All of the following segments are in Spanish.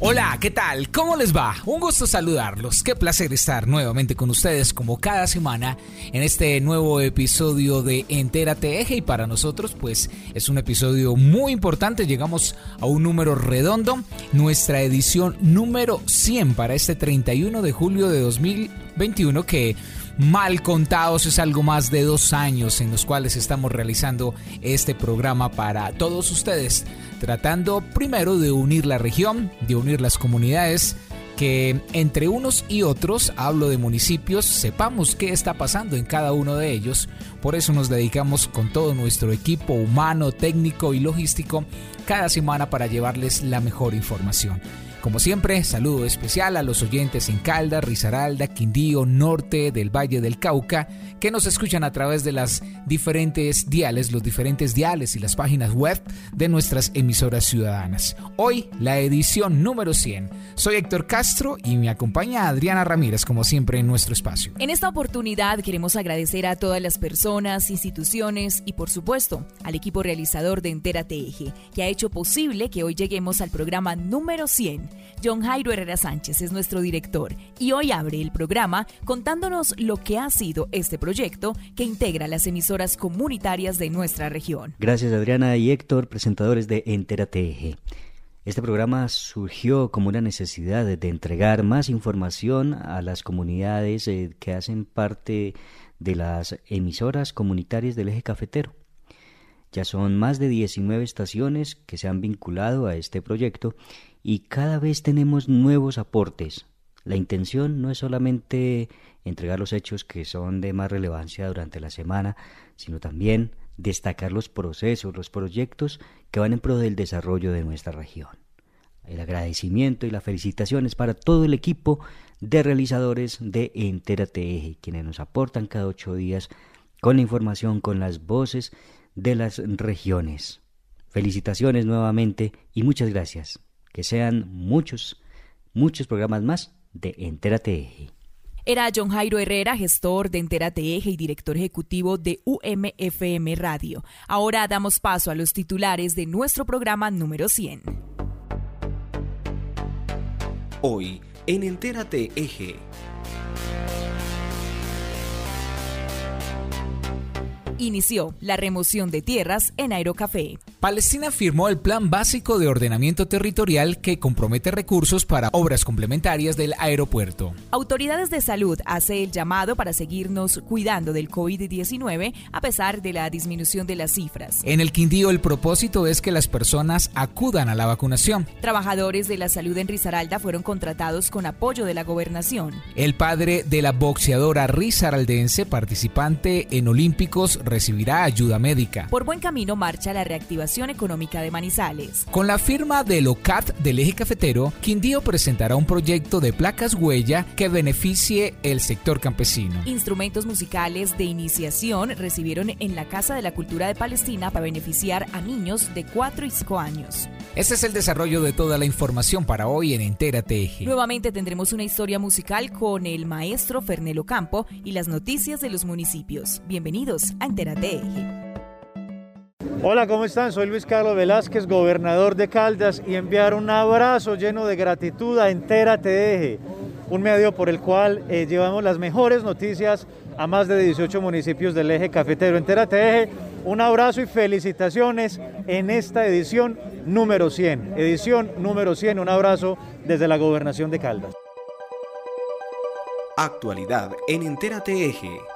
Hola, ¿qué tal? ¿Cómo les va? Un gusto saludarlos. Qué placer estar nuevamente con ustedes como cada semana en este nuevo episodio de Entérate Eje y para nosotros pues es un episodio muy importante. Llegamos a un número redondo, nuestra edición número 100 para este 31 de julio de 2021 que mal contados es algo más de dos años en los cuales estamos realizando este programa para todos ustedes, tratando primero de unir la región, de unir las comunidades, que entre unos y otros, hablo de municipios, sepamos qué está pasando en cada uno de ellos. Por eso nos dedicamos con todo nuestro equipo humano, técnico y logístico cada semana para llevarles la mejor información. Como siempre, saludo especial a los oyentes en Caldas, Risaralda, Quindío, Norte del Valle del Cauca, que nos escuchan a través de las diferentes diales, los diferentes diales y las páginas web de nuestras emisoras ciudadanas. Hoy, la edición número 100. Soy Héctor Castro y me acompaña Adriana Ramírez, como siempre, en nuestro espacio. En esta oportunidad queremos agradecer a todas las personas, instituciones y, por supuesto, al equipo realizador de Entérate Eje, que ha hecho posible que hoy lleguemos al programa número 100 John Jairo Herrera Sánchez es nuestro director y hoy abre el programa contándonos lo que ha sido este proyecto que integra las emisoras comunitarias de nuestra región. Gracias Adriana y Héctor, presentadores de Entérate Este programa surgió como una necesidad de entregar más información a las comunidades eh, que hacen parte de las emisoras comunitarias del eje cafetero. Ya son más de 19 estaciones que se han vinculado a este proyecto y cada vez tenemos nuevos aportes. La intención no es solamente entregar los hechos que son de más relevancia durante la semana, sino también destacar los procesos, los proyectos que van en pro del desarrollo de nuestra región. El agradecimiento y las felicitaciones para todo el equipo de realizadores de Entérate Eje, quienes nos aportan cada ocho días con la información, con las voces de las regiones. Felicitaciones nuevamente y muchas gracias que sean muchos, muchos programas más de Entérate Eje. Era John Jairo Herrera, gestor de Entérate Eje y director ejecutivo de UMFM Radio. Ahora damos paso a los titulares de nuestro programa número 100. Hoy, en Entérate Eje. Inició la remoción de tierras en Aerocafé. Palestina firmó el Plan Básico de Ordenamiento Territorial que compromete recursos para obras complementarias del aeropuerto. Autoridades de salud hace el llamado para seguirnos cuidando del COVID-19 a pesar de la disminución de las cifras. En el Quindío el propósito es que las personas acudan a la vacunación. Trabajadores de la salud en Risaralda fueron contratados con apoyo de la gobernación. El padre de la boxeadora risaraldense participante en Olímpicos recibirá ayuda médica. Por buen camino marcha la reactivación económica de Manizales. Con la firma del OCAT del eje cafetero, Quindío presentará un proyecto de placas huella que beneficie el sector campesino. Instrumentos musicales de iniciación recibieron en la Casa de la Cultura de Palestina para beneficiar a niños de 4 y 5 años. Este es el desarrollo de toda la información para hoy en Entérate Eje. Nuevamente tendremos una historia musical con el maestro Fernelo Campo y las noticias de los municipios. Bienvenidos a Entérate Eje. Hola, ¿cómo están? Soy Luis Carlos Velázquez, gobernador de Caldas, y enviar un abrazo lleno de gratitud a Entérate Eje, un medio por el cual eh, llevamos las mejores noticias a más de 18 municipios del eje cafetero. Entérate Eje, un abrazo y felicitaciones en esta edición número 100. Edición número 100, un abrazo desde la gobernación de Caldas. Actualidad en Entérate Eje.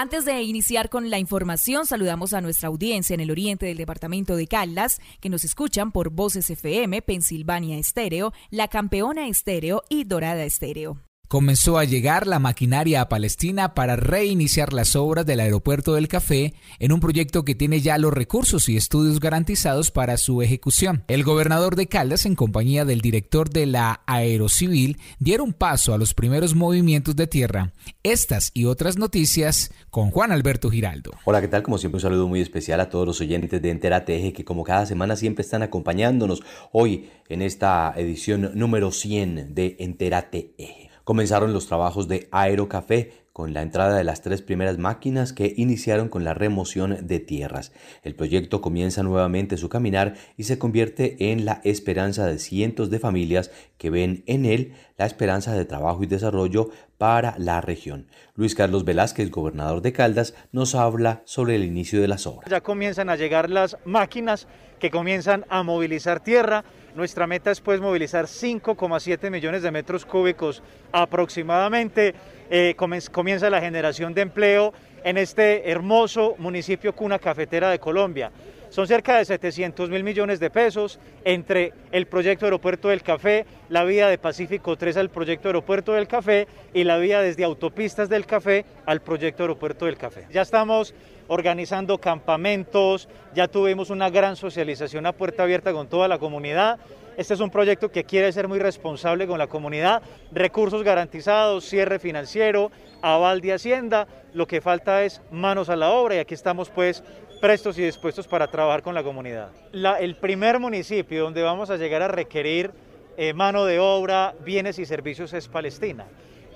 Antes de iniciar con la información, saludamos a nuestra audiencia en el oriente del departamento de Caldas, que nos escuchan por Voces FM, Pensilvania Estéreo, La Campeona Estéreo y Dorada Estéreo. Comenzó a llegar la maquinaria a Palestina para reiniciar las obras del aeropuerto del Café en un proyecto que tiene ya los recursos y estudios garantizados para su ejecución. El gobernador de Caldas, en compañía del director de la Aerocivil, dieron paso a los primeros movimientos de tierra. Estas y otras noticias con Juan Alberto Giraldo. Hola, ¿qué tal? Como siempre, un saludo muy especial a todos los oyentes de Entera Teje que como cada semana siempre están acompañándonos hoy en esta edición número 100 de Entera Teje. Comenzaron los trabajos de Aerocafé con la entrada de las tres primeras máquinas que iniciaron con la remoción de tierras. El proyecto comienza nuevamente su caminar y se convierte en la esperanza de cientos de familias que ven en él la esperanza de trabajo y desarrollo para la región. Luis Carlos Velázquez, gobernador de Caldas, nos habla sobre el inicio de las obras. Ya comienzan a llegar las máquinas que comienzan a movilizar tierra nuestra meta es pues movilizar 5,7 millones de metros cúbicos aproximadamente. Eh, comienza la generación de empleo en este hermoso municipio cuna cafetera de Colombia. Son cerca de 700 mil millones de pesos entre el proyecto Aeropuerto del Café, la vía de Pacífico 3 al proyecto Aeropuerto del Café y la vía desde Autopistas del Café al proyecto Aeropuerto del Café. Ya estamos organizando campamentos, ya tuvimos una gran socialización a puerta abierta con toda la comunidad. Este es un proyecto que quiere ser muy responsable con la comunidad, recursos garantizados, cierre financiero, aval de Hacienda, lo que falta es manos a la obra y aquí estamos pues prestos y dispuestos para trabajar con la comunidad. el primer municipio donde vamos a llegar a requerir eh, mano de obra, bienes y servicios es Palestina.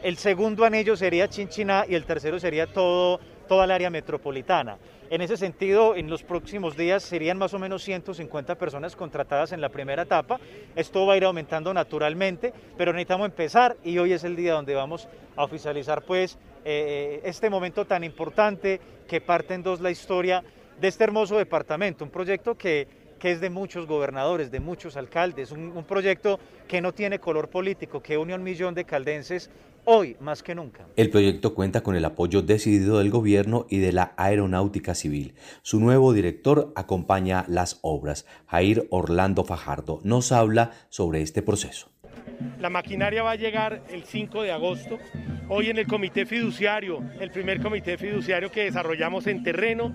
El segundo anillo sería Chinchiná y el tercero sería todo, toda el área metropolitana. En ese sentido, en los próximos días serían más o menos 150 personas contratadas en la primera etapa. Esto va a ir aumentando naturalmente, pero necesitamos empezar y hoy es el día donde vamos a oficializar pues eh, este momento tan importante que parte en dos la historia de este hermoso departamento, un proyecto que, que es de muchos gobernadores, de muchos alcaldes, un, un, proyecto que no tiene color político, que une a un millón de caldenses hoy más que nunca. El proyecto cuenta con el apoyo decidido del gobierno y de la aeronáutica civil. Su nuevo director acompaña las obras. Jair Orlando Fajardo nos habla sobre este proceso. La maquinaria va a llegar el 5 de agosto. Hoy en el comité fiduciario, el primer comité fiduciario que desarrollamos en terreno,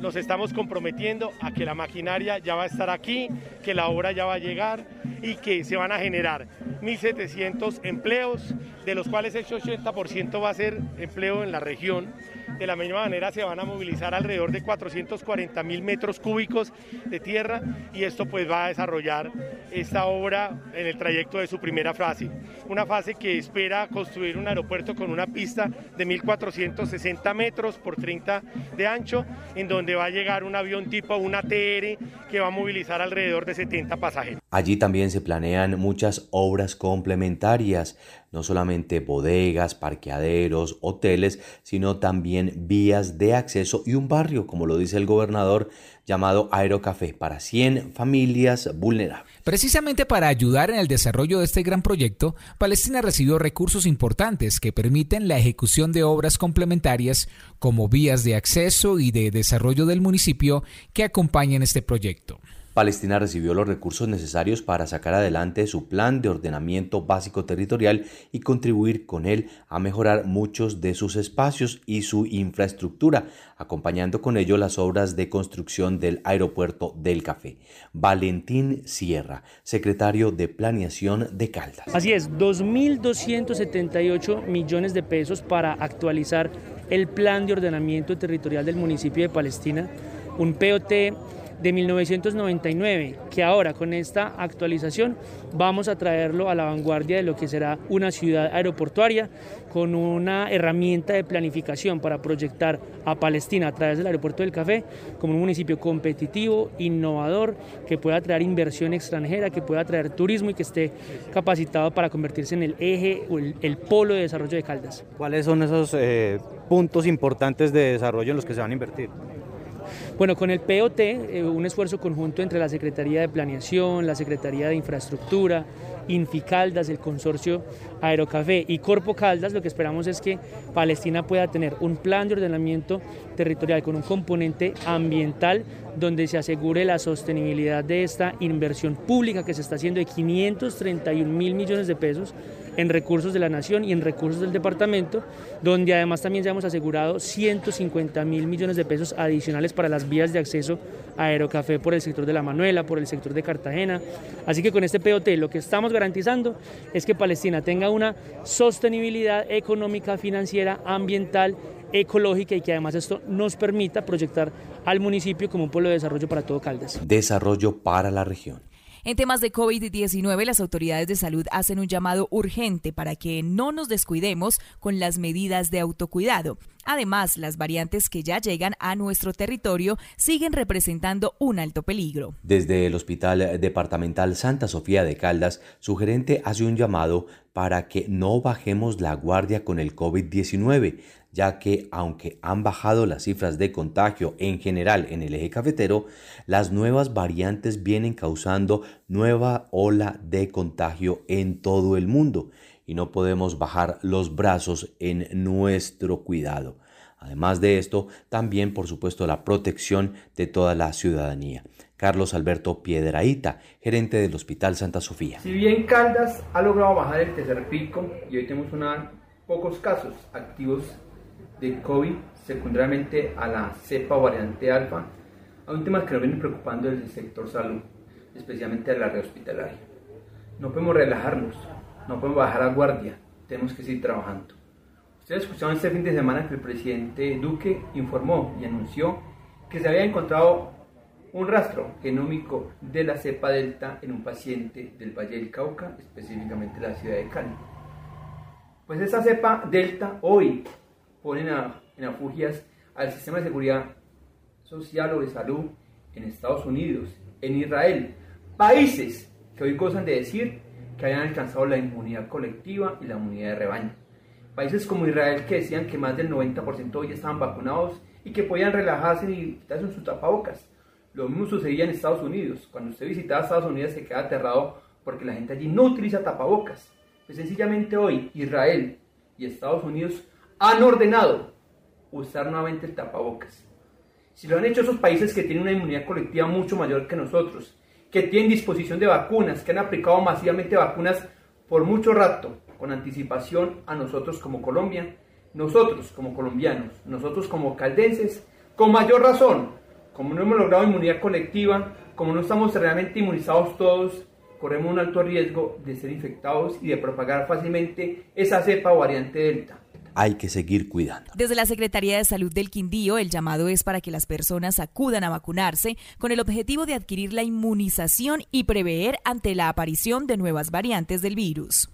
nos estamos comprometiendo a que la maquinaria ya va a estar aquí, que la obra ya va a llegar y que se van a generar 1.700 empleos, de los cuales el 80% va a ser empleo en la región. De la misma manera se van a movilizar alrededor de 440 mil metros cúbicos de tierra y esto pues va a desarrollar esta obra en el trayecto de su primera fase. Una fase que espera construir un aeropuerto con una pista de 1.460 metros por 30 de ancho, en donde va a llegar un avión tipo una ATR que va a movilizar alrededor de 70 pasajeros. Allí también se planean muchas obras complementarias, no solamente bodegas, parqueaderos, hoteles, sino también vías de acceso y un barrio, como lo dice el gobernador, llamado Aerocafé para 100 familias vulnerables. Precisamente para ayudar en el desarrollo de este gran proyecto, Palestina recibió recursos importantes que permiten la ejecución de obras complementarias como vías de acceso y de desarrollo del municipio que acompañan este proyecto. Palestina recibió los recursos necesarios para sacar adelante su plan de ordenamiento básico territorial y contribuir con él a mejorar muchos de sus espacios y su infraestructura, acompañando con ello las obras de construcción del aeropuerto del Café. Valentín Sierra, secretario de Planeación de Caldas. Así es, 2.278 millones de pesos para actualizar el plan de ordenamiento territorial del municipio de Palestina, un POT de 1999, que ahora con esta actualización vamos a traerlo a la vanguardia de lo que será una ciudad aeroportuaria con una herramienta de planificación para proyectar a Palestina a través del aeropuerto del Café como un municipio competitivo, innovador, que pueda atraer inversión extranjera, que pueda atraer turismo y que esté capacitado para convertirse en el eje o el, polo de desarrollo de Caldas. ¿Cuáles son esos eh, puntos importantes de desarrollo en los que se van a invertir? Bueno, con el POT, eh, un esfuerzo conjunto entre la Secretaría de Planeación, la Secretaría de Infraestructura, Inficaldas, el consorcio Aerocafé y Corpo Caldas, lo que esperamos es que Palestina pueda tener un plan de ordenamiento territorial con un componente ambiental donde se asegure la sostenibilidad de esta inversión pública que se está haciendo de 531 mil millones de pesos en recursos de la nación y en recursos del departamento, donde además también ya hemos asegurado 150 mil millones de pesos adicionales para las vías de acceso a Aerocafé por el sector de La Manuela, por el sector de Cartagena. Así que con este POT lo que estamos garantizando es que Palestina tenga una sostenibilidad económica, financiera, ambiental, ecológica y que además esto nos permita proyectar al municipio como un pueblo de desarrollo para todo Caldas. Desarrollo para la región. En temas de COVID-19, las autoridades de salud hacen un llamado urgente para que no nos descuidemos con las medidas de autocuidado. Además, las variantes que ya llegan a nuestro territorio siguen representando un alto peligro. Desde el Hospital Departamental Santa Sofía de Caldas, su gerente hace un llamado para que no bajemos la guardia con el COVID-19, ya que aunque han bajado las cifras de contagio en general en el eje cafetero, las nuevas variantes vienen causando nueva ola de contagio en todo el mundo y no podemos bajar los brazos en nuestro cuidado. Además de esto, también por supuesto la protección de toda la ciudadanía. Carlos Alberto Piedraíta, gerente del Hospital Santa Sofía. Si bien Caldas ha logrado bajar el tercer pico y hoy tenemos una, pocos casos activos de COVID secundariamente a la cepa variante alfa, hay un tema que nos viene preocupando el sector salud, especialmente la red hospitalaria. No podemos relajarnos, no podemos bajar la guardia, tenemos que seguir trabajando. Ustedes escucharon este fin de semana que el presidente Duque informó y anunció que se había encontrado un rastro genómico de la cepa delta en un paciente del Valle del Cauca, específicamente la ciudad de Cali. Pues esa cepa delta hoy ponen en afugias al sistema de seguridad social o de salud en Estados Unidos, en Israel, países que hoy gozan de decir que hayan alcanzado la inmunidad colectiva y la inmunidad de rebaño. Países como Israel que decían que más del 90% hoy estaban vacunados y que podían relajarse y quitarse sus tapabocas. Lo mismo sucedía en Estados Unidos. Cuando usted visitaba Estados Unidos se queda aterrado porque la gente allí no utiliza tapabocas. Pues sencillamente hoy Israel y Estados Unidos han ordenado usar nuevamente el tapabocas. Si lo han hecho esos países que tienen una inmunidad colectiva mucho mayor que nosotros, que tienen disposición de vacunas, que han aplicado masivamente vacunas por mucho rato, con anticipación a nosotros como Colombia, nosotros como colombianos, nosotros como caldenses, con mayor razón, como no hemos logrado inmunidad colectiva, como no estamos realmente inmunizados todos, corremos un alto riesgo de ser infectados y de propagar fácilmente esa cepa o variante delta hay que seguir cuidando. Desde la Secretaría de Salud del Quindío, el llamado es para que las personas acudan a vacunarse con el objetivo de adquirir la inmunización y prever ante la aparición de nuevas variantes del virus.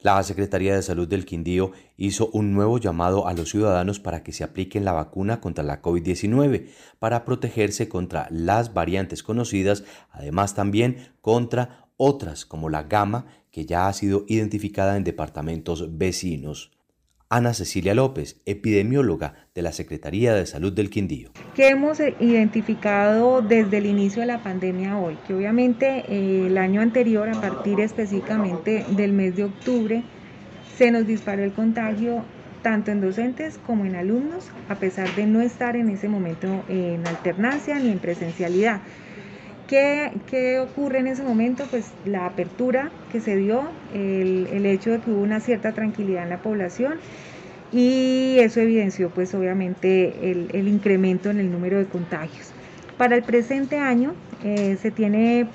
La Secretaría de Salud del Quindío hizo un nuevo llamado a los ciudadanos para que se apliquen la vacuna contra la COVID-19 para protegerse contra las variantes conocidas, además también contra otras como la gama que ya ha sido identificada en departamentos vecinos. Ana Cecilia López, epidemióloga de la Secretaría de Salud del Quindío. ¿Qué hemos identificado desde el inicio de la pandemia hoy? Que obviamente eh, el año anterior, a partir específicamente del mes de octubre, se nos disparó el contagio tanto en docentes como en alumnos, a pesar de no estar en ese momento en alternancia ni en presencialidad. ¿Qué, ocurre en ese momento? Pues la apertura que se dio, el, hecho de que hubo una cierta tranquilidad en la población y eso evidenció pues obviamente el, incremento en el número de contagios. Para el presente año eh, se tiene,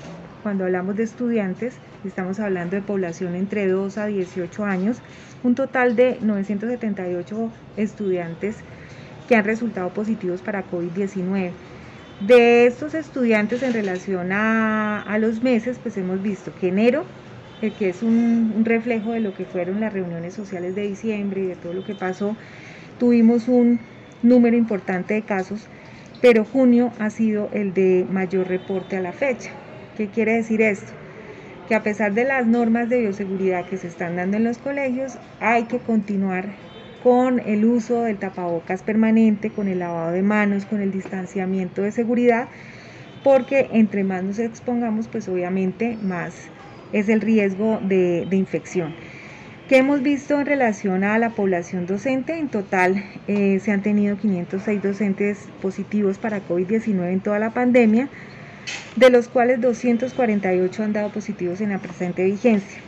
cuando hablamos de estudiantes, estamos hablando de población entre 2 a 18 años, un total de 978 estudiantes que han resultado positivos para COVID-19. De estos estudiantes en relación a, los meses, pues hemos visto que enero, eh, que es un, reflejo de lo que fueron las reuniones sociales de diciembre y de todo lo que pasó, tuvimos un número importante de casos, pero junio ha sido el de mayor reporte a la fecha. ¿Qué quiere decir esto? Que a pesar de las normas de bioseguridad que se están dando en los colegios, hay que continuar con el uso del tapabocas permanente, con el lavado de manos, con el distanciamiento de seguridad, porque entre más nos expongamos, pues obviamente más es el riesgo de, infección. ¿Qué hemos visto en relación a la población docente? En total eh, se han tenido 506 docentes positivos para COVID-19 en toda la pandemia, de los cuales 248 han dado positivos en la presente vigencia.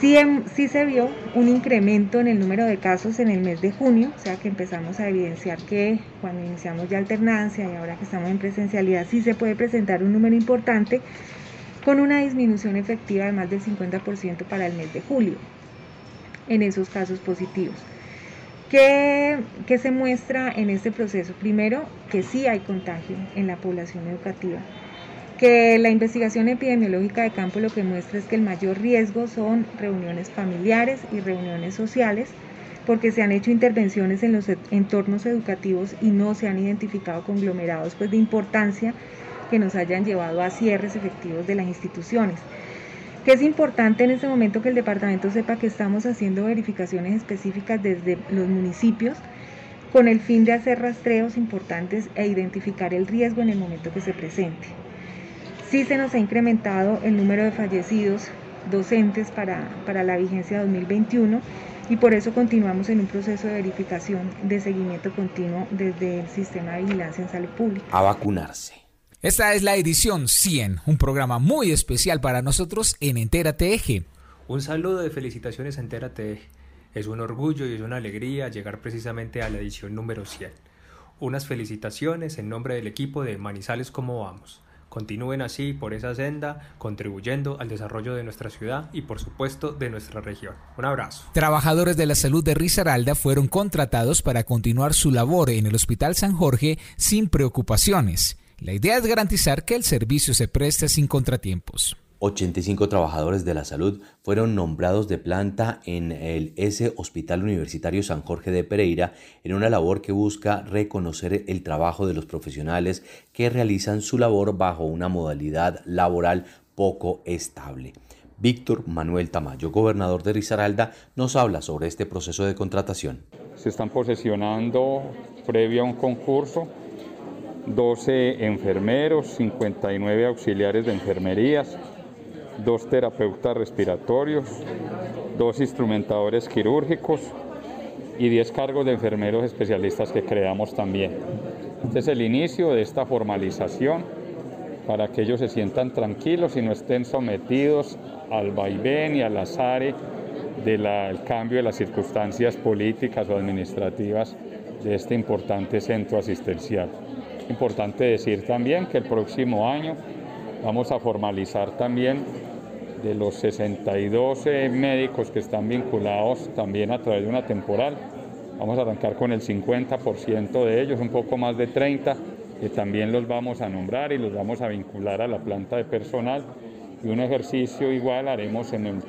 Sí, se vio un incremento en el número de casos en el mes de junio, o sea que empezamos a evidenciar que cuando iniciamos ya alternancia y ahora que estamos en presencialidad sí se puede presentar un número importante con una disminución efectiva de más del 50% para el mes de julio en esos casos positivos. ¿Qué, ¿Qué, se muestra en este proceso? Primero, que sí hay contagio en la población educativa que la investigación epidemiológica de campo lo que muestra es que el mayor riesgo son reuniones familiares y reuniones sociales, porque se han hecho intervenciones en los entornos educativos y no se han identificado conglomerados pues, de importancia que nos hayan llevado a cierres efectivos de las instituciones. Que es importante en este momento que el departamento sepa que estamos haciendo verificaciones específicas desde los municipios con el fin de hacer rastreos importantes e identificar el riesgo en el momento que se presente. Sí se nos ha incrementado el número de fallecidos docentes para, para la vigencia 2021 y por eso continuamos en un proceso de verificación de seguimiento continuo desde el sistema de vigilancia en salud pública. A vacunarse. Esta es la edición 100, un programa muy especial para nosotros en Entera TEG. Un saludo de felicitaciones a Entera TEG. Es un orgullo y es una alegría llegar precisamente a la edición número 100. Unas felicitaciones en nombre del equipo de Manizales Como Vamos. Continúen así por esa senda, contribuyendo al desarrollo de nuestra ciudad y por supuesto de nuestra región. Un abrazo. Trabajadores de la salud de Risaralda fueron contratados para continuar su labor en el Hospital San Jorge sin preocupaciones. La idea es garantizar que el servicio se preste sin contratiempos. 85 trabajadores de la salud fueron nombrados de planta en el S Hospital Universitario San Jorge de Pereira en una labor que busca reconocer el trabajo de los profesionales que realizan su labor bajo una modalidad laboral poco estable. Víctor Manuel Tamayo, gobernador de Risaralda, nos habla sobre este proceso de contratación. Se están posesionando previo a un concurso 12 enfermeros, 59 auxiliares de enfermerías, dos terapeutas respiratorios, dos instrumentadores quirúrgicos y 10 cargos de enfermeros especialistas que creamos también. Este es el inicio de esta formalización para que ellos se sientan tranquilos y no estén sometidos al vaivén y al azar del cambio de las circunstancias políticas o administrativas de este importante centro asistencial. Importante decir también que el próximo año vamos a formalizar también de los 62 eh, médicos que están vinculados también a través de una temporal. Vamos a arrancar con el 50% de ellos, un poco más de 30, que también los vamos a nombrar y los vamos a vincular a la planta de personal. Y un ejercicio igual haremos en el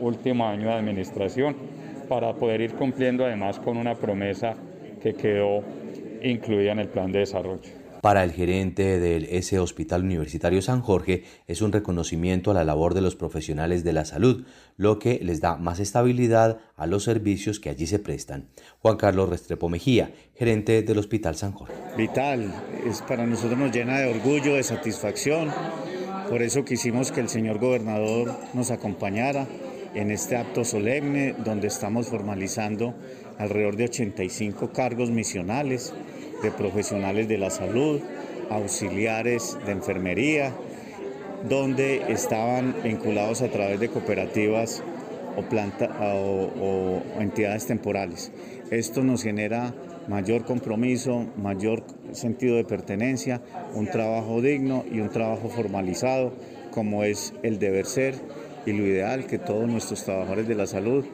último año de administración para poder ir cumpliendo además con una promesa que quedó incluida en el plan de desarrollo. Para el gerente del S Hospital Universitario San Jorge es un reconocimiento a la labor de los profesionales de la salud, lo que les da más estabilidad a los servicios que allí se prestan. Juan Carlos Restrepo Mejía, gerente del Hospital San Jorge. Vital, es para nosotros nos llena de orgullo, de satisfacción. Por eso quisimos que el señor gobernador nos acompañara en este acto solemne donde estamos formalizando alrededor de 85 cargos misionales de profesionales de la salud, auxiliares de enfermería, donde estaban vinculados a través de cooperativas o, planta, o, entidades temporales. Esto nos genera mayor compromiso, mayor sentido de pertenencia, un trabajo digno y un trabajo formalizado, como es el deber ser y lo ideal que todos nuestros trabajadores de la salud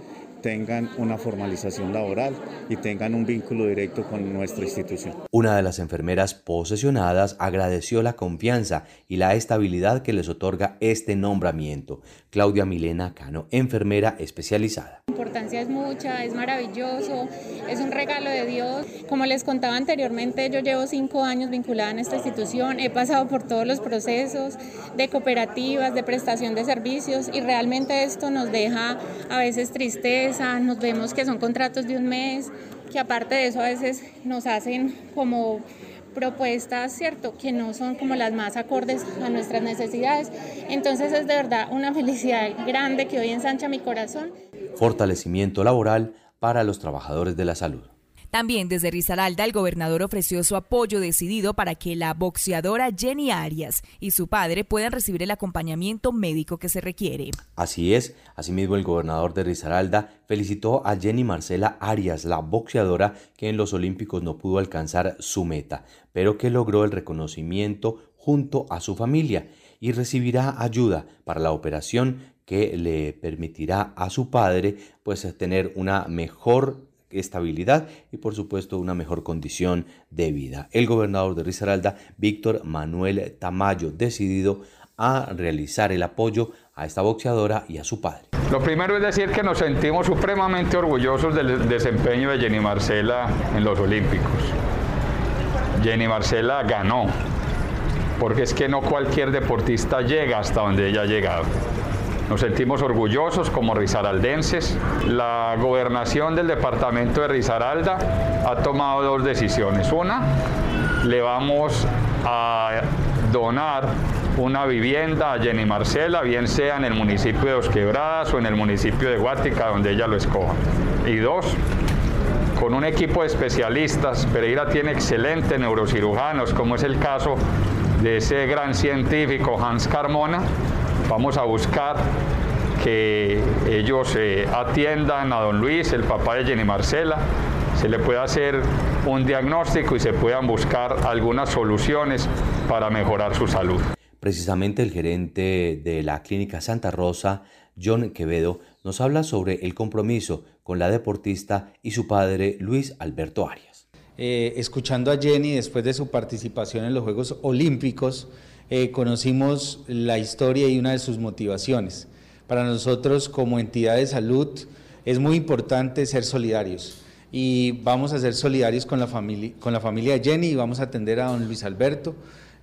tengan una formalización laboral y tengan un vínculo directo con nuestra institución. Una de las enfermeras posesionadas agradeció la confianza y la estabilidad que les otorga este nombramiento. Claudia Milena Cano, enfermera especializada. La importancia es mucha, es maravilloso, es un regalo de Dios. Como les contaba anteriormente, yo llevo cinco años vinculada en esta institución, he pasado por todos los procesos de cooperativas, de prestación de servicios y realmente esto nos deja a veces tristeza nos vemos que son contratos de un mes, que aparte de eso a veces nos hacen como propuestas, ¿cierto?, que no son como las más acordes a nuestras necesidades. Entonces es de verdad una felicidad grande que hoy ensancha mi corazón. Fortalecimiento laboral para los trabajadores de la salud. También desde Risaralda el gobernador ofreció su apoyo decidido para que la boxeadora Jenny Arias y su padre puedan recibir el acompañamiento médico que se requiere. Así es, asimismo el gobernador de Risaralda felicitó a Jenny Marcela Arias, la boxeadora que en los Olímpicos no pudo alcanzar su meta, pero que logró el reconocimiento junto a su familia y recibirá ayuda para la operación que le permitirá a su padre pues tener una mejor estabilidad y por supuesto una mejor condición de vida. El gobernador de Risaralda, Víctor Manuel Tamayo, decidido a realizar el apoyo a esta boxeadora y a su padre. Lo primero es decir que nos sentimos supremamente orgullosos del desempeño de Jenny Marcela en los Olímpicos. Jenny Marcela ganó, porque es que no cualquier deportista llega hasta donde ella ha llegado. Nos sentimos orgullosos como risaraldenses. La gobernación del departamento de Risaralda ha tomado dos decisiones. Una, le vamos a donar una vivienda a Jenny Marcela, bien sea en el municipio de Osquebradas o en el municipio de Guática, donde ella lo escoja. Y dos, con un equipo de especialistas, Pereira tiene excelentes neurocirujanos, como es el caso de ese gran científico Hans Carmona, Vamos a buscar que ellos eh, atiendan a don Luis, el papá de Jenny Marcela, se le pueda hacer un diagnóstico y se puedan buscar algunas soluciones para mejorar su salud. Precisamente el gerente de la Clínica Santa Rosa, John Quevedo, nos habla sobre el compromiso con la deportista y su padre Luis Alberto Arias. Eh, escuchando a Jenny después de su participación en los Juegos Olímpicos, eh, conocimos la historia y una de sus motivaciones. Para nosotros como entidad de salud es muy importante ser solidarios y vamos a ser solidarios con la familia, con la familia Jenny y vamos a atender a don Luis Alberto.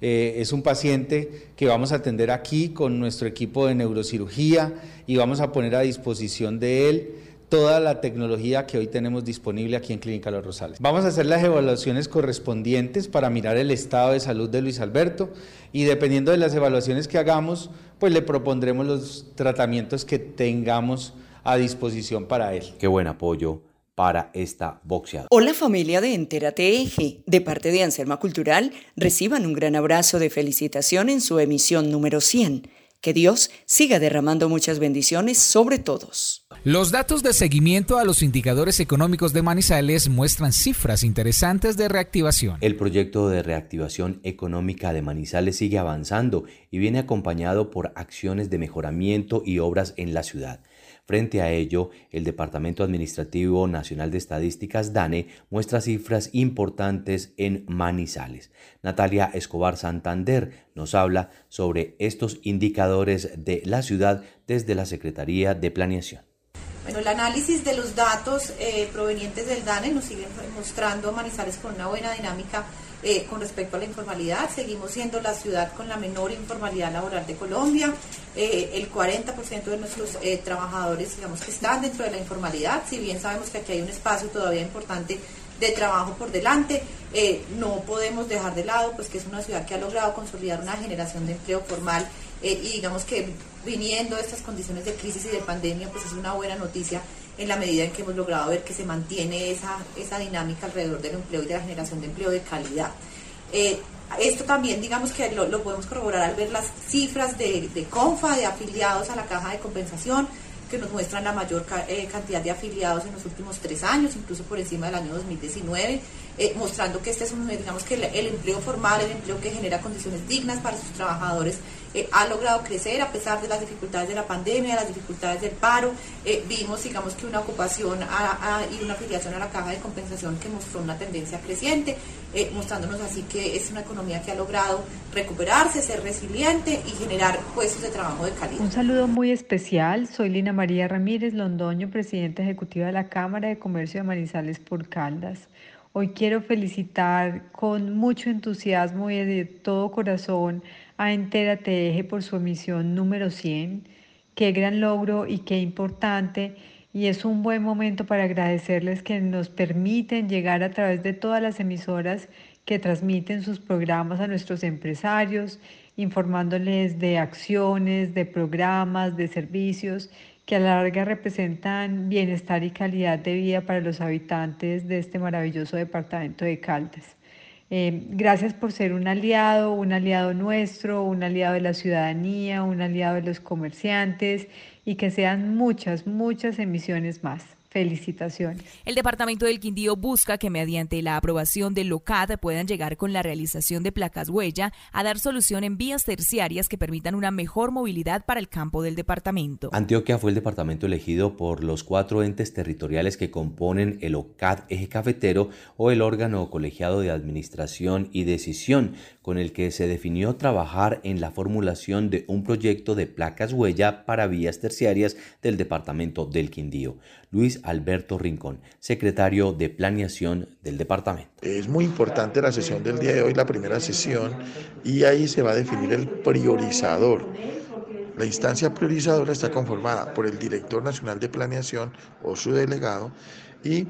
Eh, es un paciente que vamos a atender aquí con nuestro equipo de neurocirugía y vamos a poner a disposición de él toda la tecnología que hoy tenemos disponible aquí en Clínica Los Rosales. Vamos a hacer las evaluaciones correspondientes para mirar el estado de salud de Luis Alberto y dependiendo de las evaluaciones que hagamos, pues le propondremos los tratamientos que tengamos a disposición para él. Qué buen apoyo para esta boxeadora. Hola familia de Entérate Eje, de parte de Anselma Cultural, reciban un gran abrazo de felicitación en su emisión número 100. Que Dios siga derramando muchas bendiciones sobre todos. Los datos de seguimiento a los indicadores económicos de Manizales muestran cifras interesantes de reactivación. El proyecto de reactivación económica de Manizales sigue avanzando y viene acompañado por acciones de mejoramiento y obras en la ciudad. Frente a ello, el Departamento Administrativo Nacional de Estadísticas, DANE, muestra cifras importantes en Manizales. Natalia Escobar Santander nos habla sobre estos indicadores de la ciudad desde la Secretaría de Planeación. Bueno, el análisis de los datos eh, provenientes del DANE nos siguen mostrando Manizales con una buena dinámica eh, con respecto a la informalidad. Seguimos siendo la ciudad con la menor informalidad laboral de Colombia. Eh, el 40% de nuestros eh, trabajadores, digamos que están dentro de la informalidad, si bien sabemos que aquí hay un espacio todavía importante de trabajo por delante, no podemos dejar de lado pues que es una ciudad que ha logrado consolidar una generación de empleo formal y digamos que viniendo estas condiciones de crisis y de pandemia pues es una buena noticia en la medida en que hemos logrado ver que se mantiene esa, esa dinámica alrededor del empleo y de la generación de empleo de calidad. Eh, esto también, digamos que lo, podemos corroborar al ver las cifras de, de, CONFA, de afiliados a la caja de compensación, que nos muestran la mayor eh, cantidad de afiliados en los últimos tres años, incluso por encima del año 2019, eh, mostrando que este es un, digamos que el empleo formal, el empleo que genera condiciones dignas para sus trabajadores, eh, ha logrado crecer a pesar de las dificultades de la pandemia, las dificultades del paro. Eh, vimos, digamos, que una ocupación y una afiliación a la caja de compensación que mostró una tendencia creciente, eh, mostrándonos así que es una economía que ha logrado recuperarse, ser resiliente y generar puestos de trabajo de calidad. Un saludo muy especial. Soy Lina María Ramírez Londoño, presidenta ejecutiva de la Cámara de Comercio de Manizales por Caldas. Hoy quiero felicitar con mucho entusiasmo y de todo corazón a Entérate Eje por su emisión número 100. Qué gran logro y qué importante y es un buen momento para agradecerles que nos permiten llegar a través de todas las emisoras que transmiten sus programas a nuestros empresarios, informándoles de acciones, de programas, de servicios que a la larga representan bienestar y calidad de vida para los habitantes de este maravilloso departamento de Caldas. Eh, gracias por ser un aliado, un aliado nuestro, un aliado de la ciudadanía, un aliado de los comerciantes y que sean muchas, muchas emisiones más. Felicitaciones. El Departamento del Quindío busca que mediante la aprobación del LOCAD puedan llegar con la realización de placas huella a dar solución en vías terciarias que permitan una mejor movilidad para el campo del departamento. Antioquia fue el departamento elegido por los cuatro entes territoriales que componen el OCAD Eje Cafetero o el órgano colegiado de administración y decisión con el que se definió trabajar en la formulación de un proyecto de placas huella para vías terciarias del departamento del Quindío. Luis Alberto Rincón, secretario de Planeación del departamento. Es muy importante la sesión del día de hoy, la primera sesión, y ahí se va a definir el priorizador. La instancia priorizadora está conformada por el director nacional de planeación o su delegado y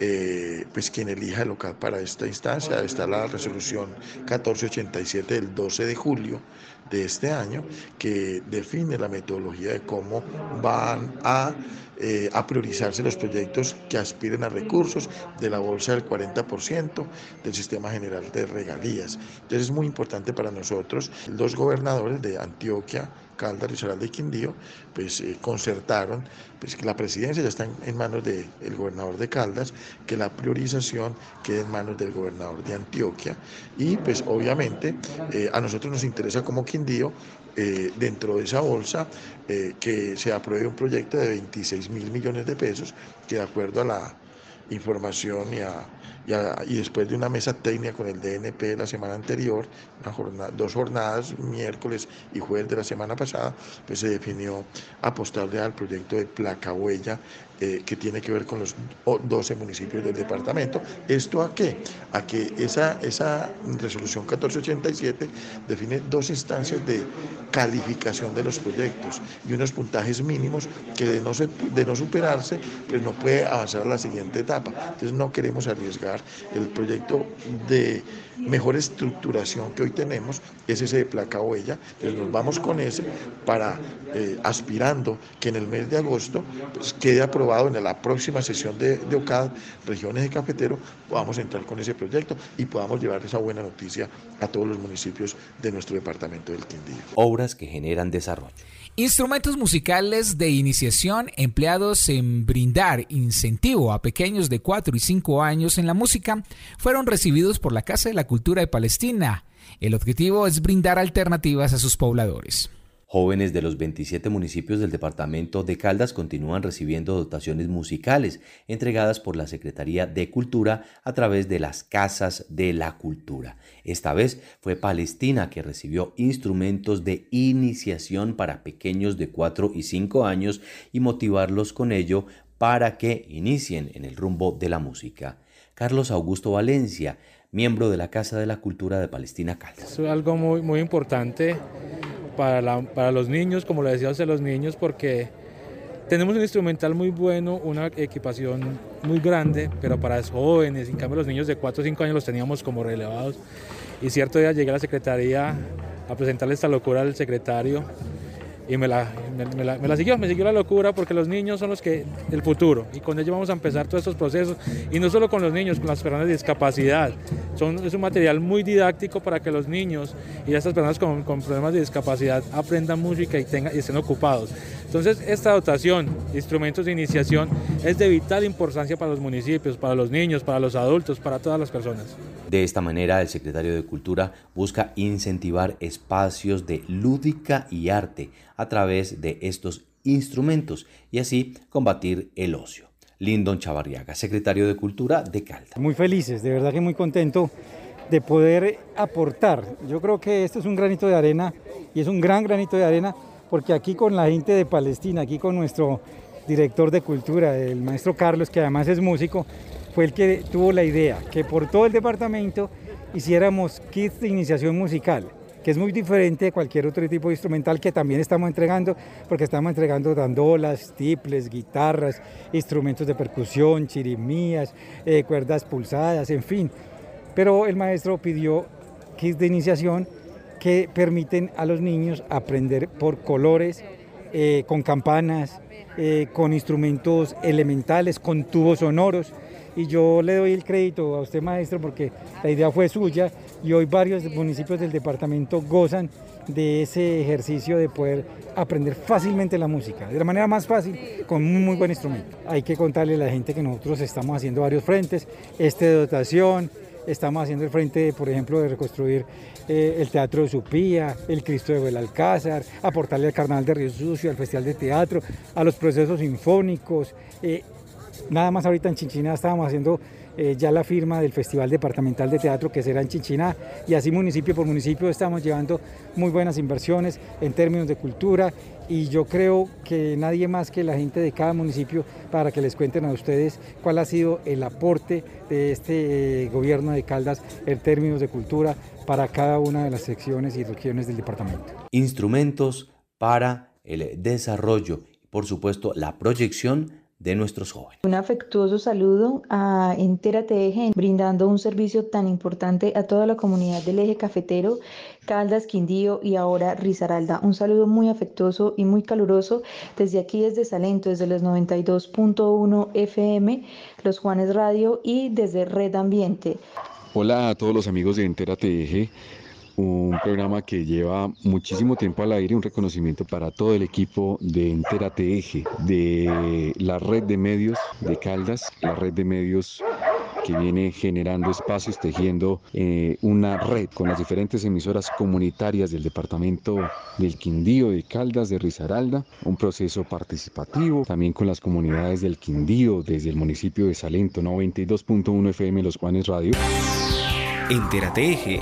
eh, pues quien elija el local para esta instancia. Está la resolución 1487 del 12 de julio de este año que define la metodología de cómo van a, eh, a priorizarse los proyectos que aspiren a recursos de la bolsa del 40% del sistema general de regalías. Entonces es muy importante para nosotros. Los gobernadores de Antioquia, Caldas, Risaralda y Quindío, pues eh, concertaron pues, que la presidencia ya está en, manos del gobernador de Caldas, que la priorización quede en manos del gobernador de Antioquia. Y pues obviamente eh, a nosotros nos interesa como Quindío eh, dentro de esa bolsa que se apruebe un proyecto de 26 mil millones de pesos que de acuerdo a la información y a y, después de una mesa técnica con el DNP la semana anterior, dos jornadas, miércoles y jueves de la semana pasada, pues se definió apostarle al proyecto de placa huella eh, que tiene que ver con los 12 municipios del departamento. ¿Esto a qué? A que esa, esa resolución 1487 define dos instancias de calificación de los proyectos y unos puntajes mínimos que de no, de no superarse, pues no puede avanzar a la siguiente etapa. Entonces no queremos arriesgar el proyecto de mejor estructuración que hoy tenemos es ese de placa huella. Entonces nos vamos con ese para eh, aspirando que en el mes de agosto pues, quede aprobado en la próxima sesión de, de OCAD, regiones de cafetero, podamos entrar con ese proyecto y podamos llevar esa buena noticia a todos los municipios de nuestro departamento del Quindío. Obras que generan desarrollo. Instrumentos musicales de iniciación empleados en brindar incentivo a pequeños de 4 y 5 años en la música fueron recibidos por la Casa de la Cultura de Palestina. El objetivo es brindar alternativas a sus pobladores. Jóvenes de los 27 municipios del departamento de Caldas continúan recibiendo dotaciones musicales entregadas por la Secretaría de Cultura a través de las Casas de la Cultura. Esta vez fue Palestina que recibió instrumentos de iniciación para pequeños de 4 y 5 años y motivarlos con ello para que inicien en el rumbo de la música. Carlos Augusto Valencia, miembro de la Casa de la Cultura de Palestina Caldas. Es algo muy, muy importante para, para los niños, como le decía a los niños, porque tenemos un instrumental muy bueno, una equipación muy grande, pero para los jóvenes, en cambio los niños de 4 o 5 años los teníamos como relevados. Y cierto día llegué a la secretaría a presentarle esta locura al secretario y me la, me, la, la, siguió, me siguió la locura porque los niños son los que, el futuro y con ellos vamos a empezar todos estos procesos y no solo con los niños, con las personas de discapacidad. Son, es un material muy didáctico para que los niños y estas personas con, con problemas de discapacidad aprendan música y, tengan, y estén ocupados. Entonces, esta dotación, instrumentos de iniciación, es de vital importancia para los municipios, para los niños, para los adultos, para todas las personas. De esta manera, el secretario de Cultura busca incentivar espacios de lúdica y arte a través de estos instrumentos y así combatir el ocio. Lindon Chavarriaga, secretario de Cultura de Calda. Muy felices, de verdad que muy contento de poder aportar. Yo creo que esto es un granito de arena y es un gran granito de arena porque aquí con la gente de Palestina, aquí con nuestro director de cultura, el maestro Carlos, que además es músico, fue el que tuvo la idea, que por todo el departamento hiciéramos kits de iniciación musical. que es muy diferente de cualquier otro tipo de instrumental que también estamos entregando, porque estamos entregando dandolas, tiples, guitarras, instrumentos de percusión, chirimías, eh, cuerdas pulsadas, en fin. Pero el maestro pidió kits de iniciación que permiten a los niños aprender por colores, eh, con campanas, eh, con instrumentos elementales, con tubos sonoros. Y yo le doy el crédito a usted, maestro, porque la idea fue suya y hoy varios municipios del departamento gozan de ese ejercicio de poder aprender fácilmente la música, de la manera más fácil, con un muy buen instrumento. Hay que contarle a la gente que nosotros estamos haciendo varios frentes, este de dotación, estamos haciendo el frente, por ejemplo, de reconstruir eh, el Teatro de Supía, el Cristo de Belalcázar, aportarle al Carnaval de Río Sucio, al Festival de Teatro, a los procesos sinfónicos. Eh, nada más ahorita en Chinchiná estábamos haciendo eh, ya la firma del Festival Departamental de Teatro que será en Chinchiná y así municipio por municipio estamos llevando muy buenas inversiones en términos de cultura y yo creo que nadie más que la gente de cada municipio para que les cuenten a ustedes cuál ha sido el aporte de este gobierno de Caldas en términos de cultura para cada una de las secciones y regiones del departamento. Instrumentos para el desarrollo, por supuesto la proyección de nuestros jóvenes. Un afectuoso saludo a Entérate Eje, brindando un servicio tan importante a toda la comunidad del eje cafetero, Caldas, Quindío y ahora Risaralda. Un saludo muy afectuoso y muy caluroso desde aquí, desde Salento, desde los 92.1 FM, los Juanes Radio y desde Red Ambiente. Hola a todos los amigos de Entérate Eje un programa que lleva muchísimo tiempo al aire, un reconocimiento para todo el equipo de Entérate Eje, de la red de medios de Caldas, la red de medios que viene generando espacios, tejiendo eh, una red con las diferentes emisoras comunitarias del departamento del Quindío, de Caldas, de Risaralda, un proceso participativo, también con las comunidades del Quindío, desde el municipio de Salento, 92.1 FM Los Juanes Radio. Entérate Eje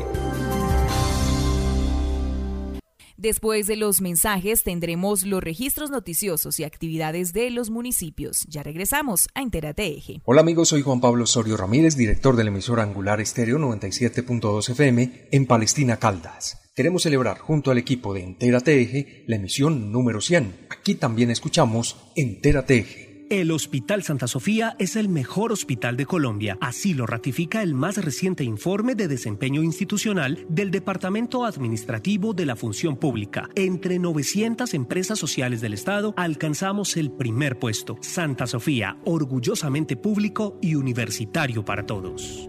Después de los mensajes tendremos los registros noticiosos y actividades de los municipios. Ya regresamos a Entérate Eje. Hola amigos, soy Juan Pablo Osorio Ramírez, director del emisor Angular Estéreo 97.2 FM en Palestina Caldas. Queremos celebrar junto al equipo de Entérate Eje la emisión número 100. Aquí también escuchamos Entérate Eje el Hospital Santa Sofía es el mejor hospital de Colombia. Así lo ratifica el más reciente informe de desempeño institucional del Departamento Administrativo de la Función Pública. Entre 900 empresas sociales del Estado alcanzamos el primer puesto. Santa Sofía, orgullosamente público y universitario para todos.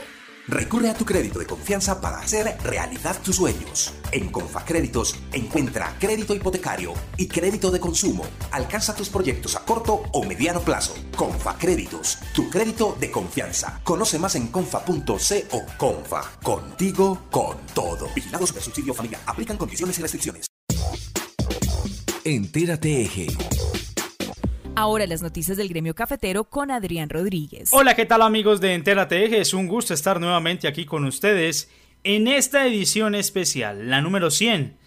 Recurre a tu crédito de confianza para hacer realidad tus sueños. En Confacréditos encuentra crédito hipotecario y crédito de consumo. Alcanza tus proyectos a corto o mediano plazo. Confacréditos, tu crédito de confianza. Conoce más en confa.co. Confa, contigo con todo. Vigilados de subsidio familiar. Aplican condiciones y restricciones. Entérate Eje. Ahora las noticias del gremio cafetero con Adrián Rodríguez. Hola, ¿qué tal amigos de Entérate Eje? Es un gusto estar nuevamente aquí con ustedes en esta edición especial, la número 100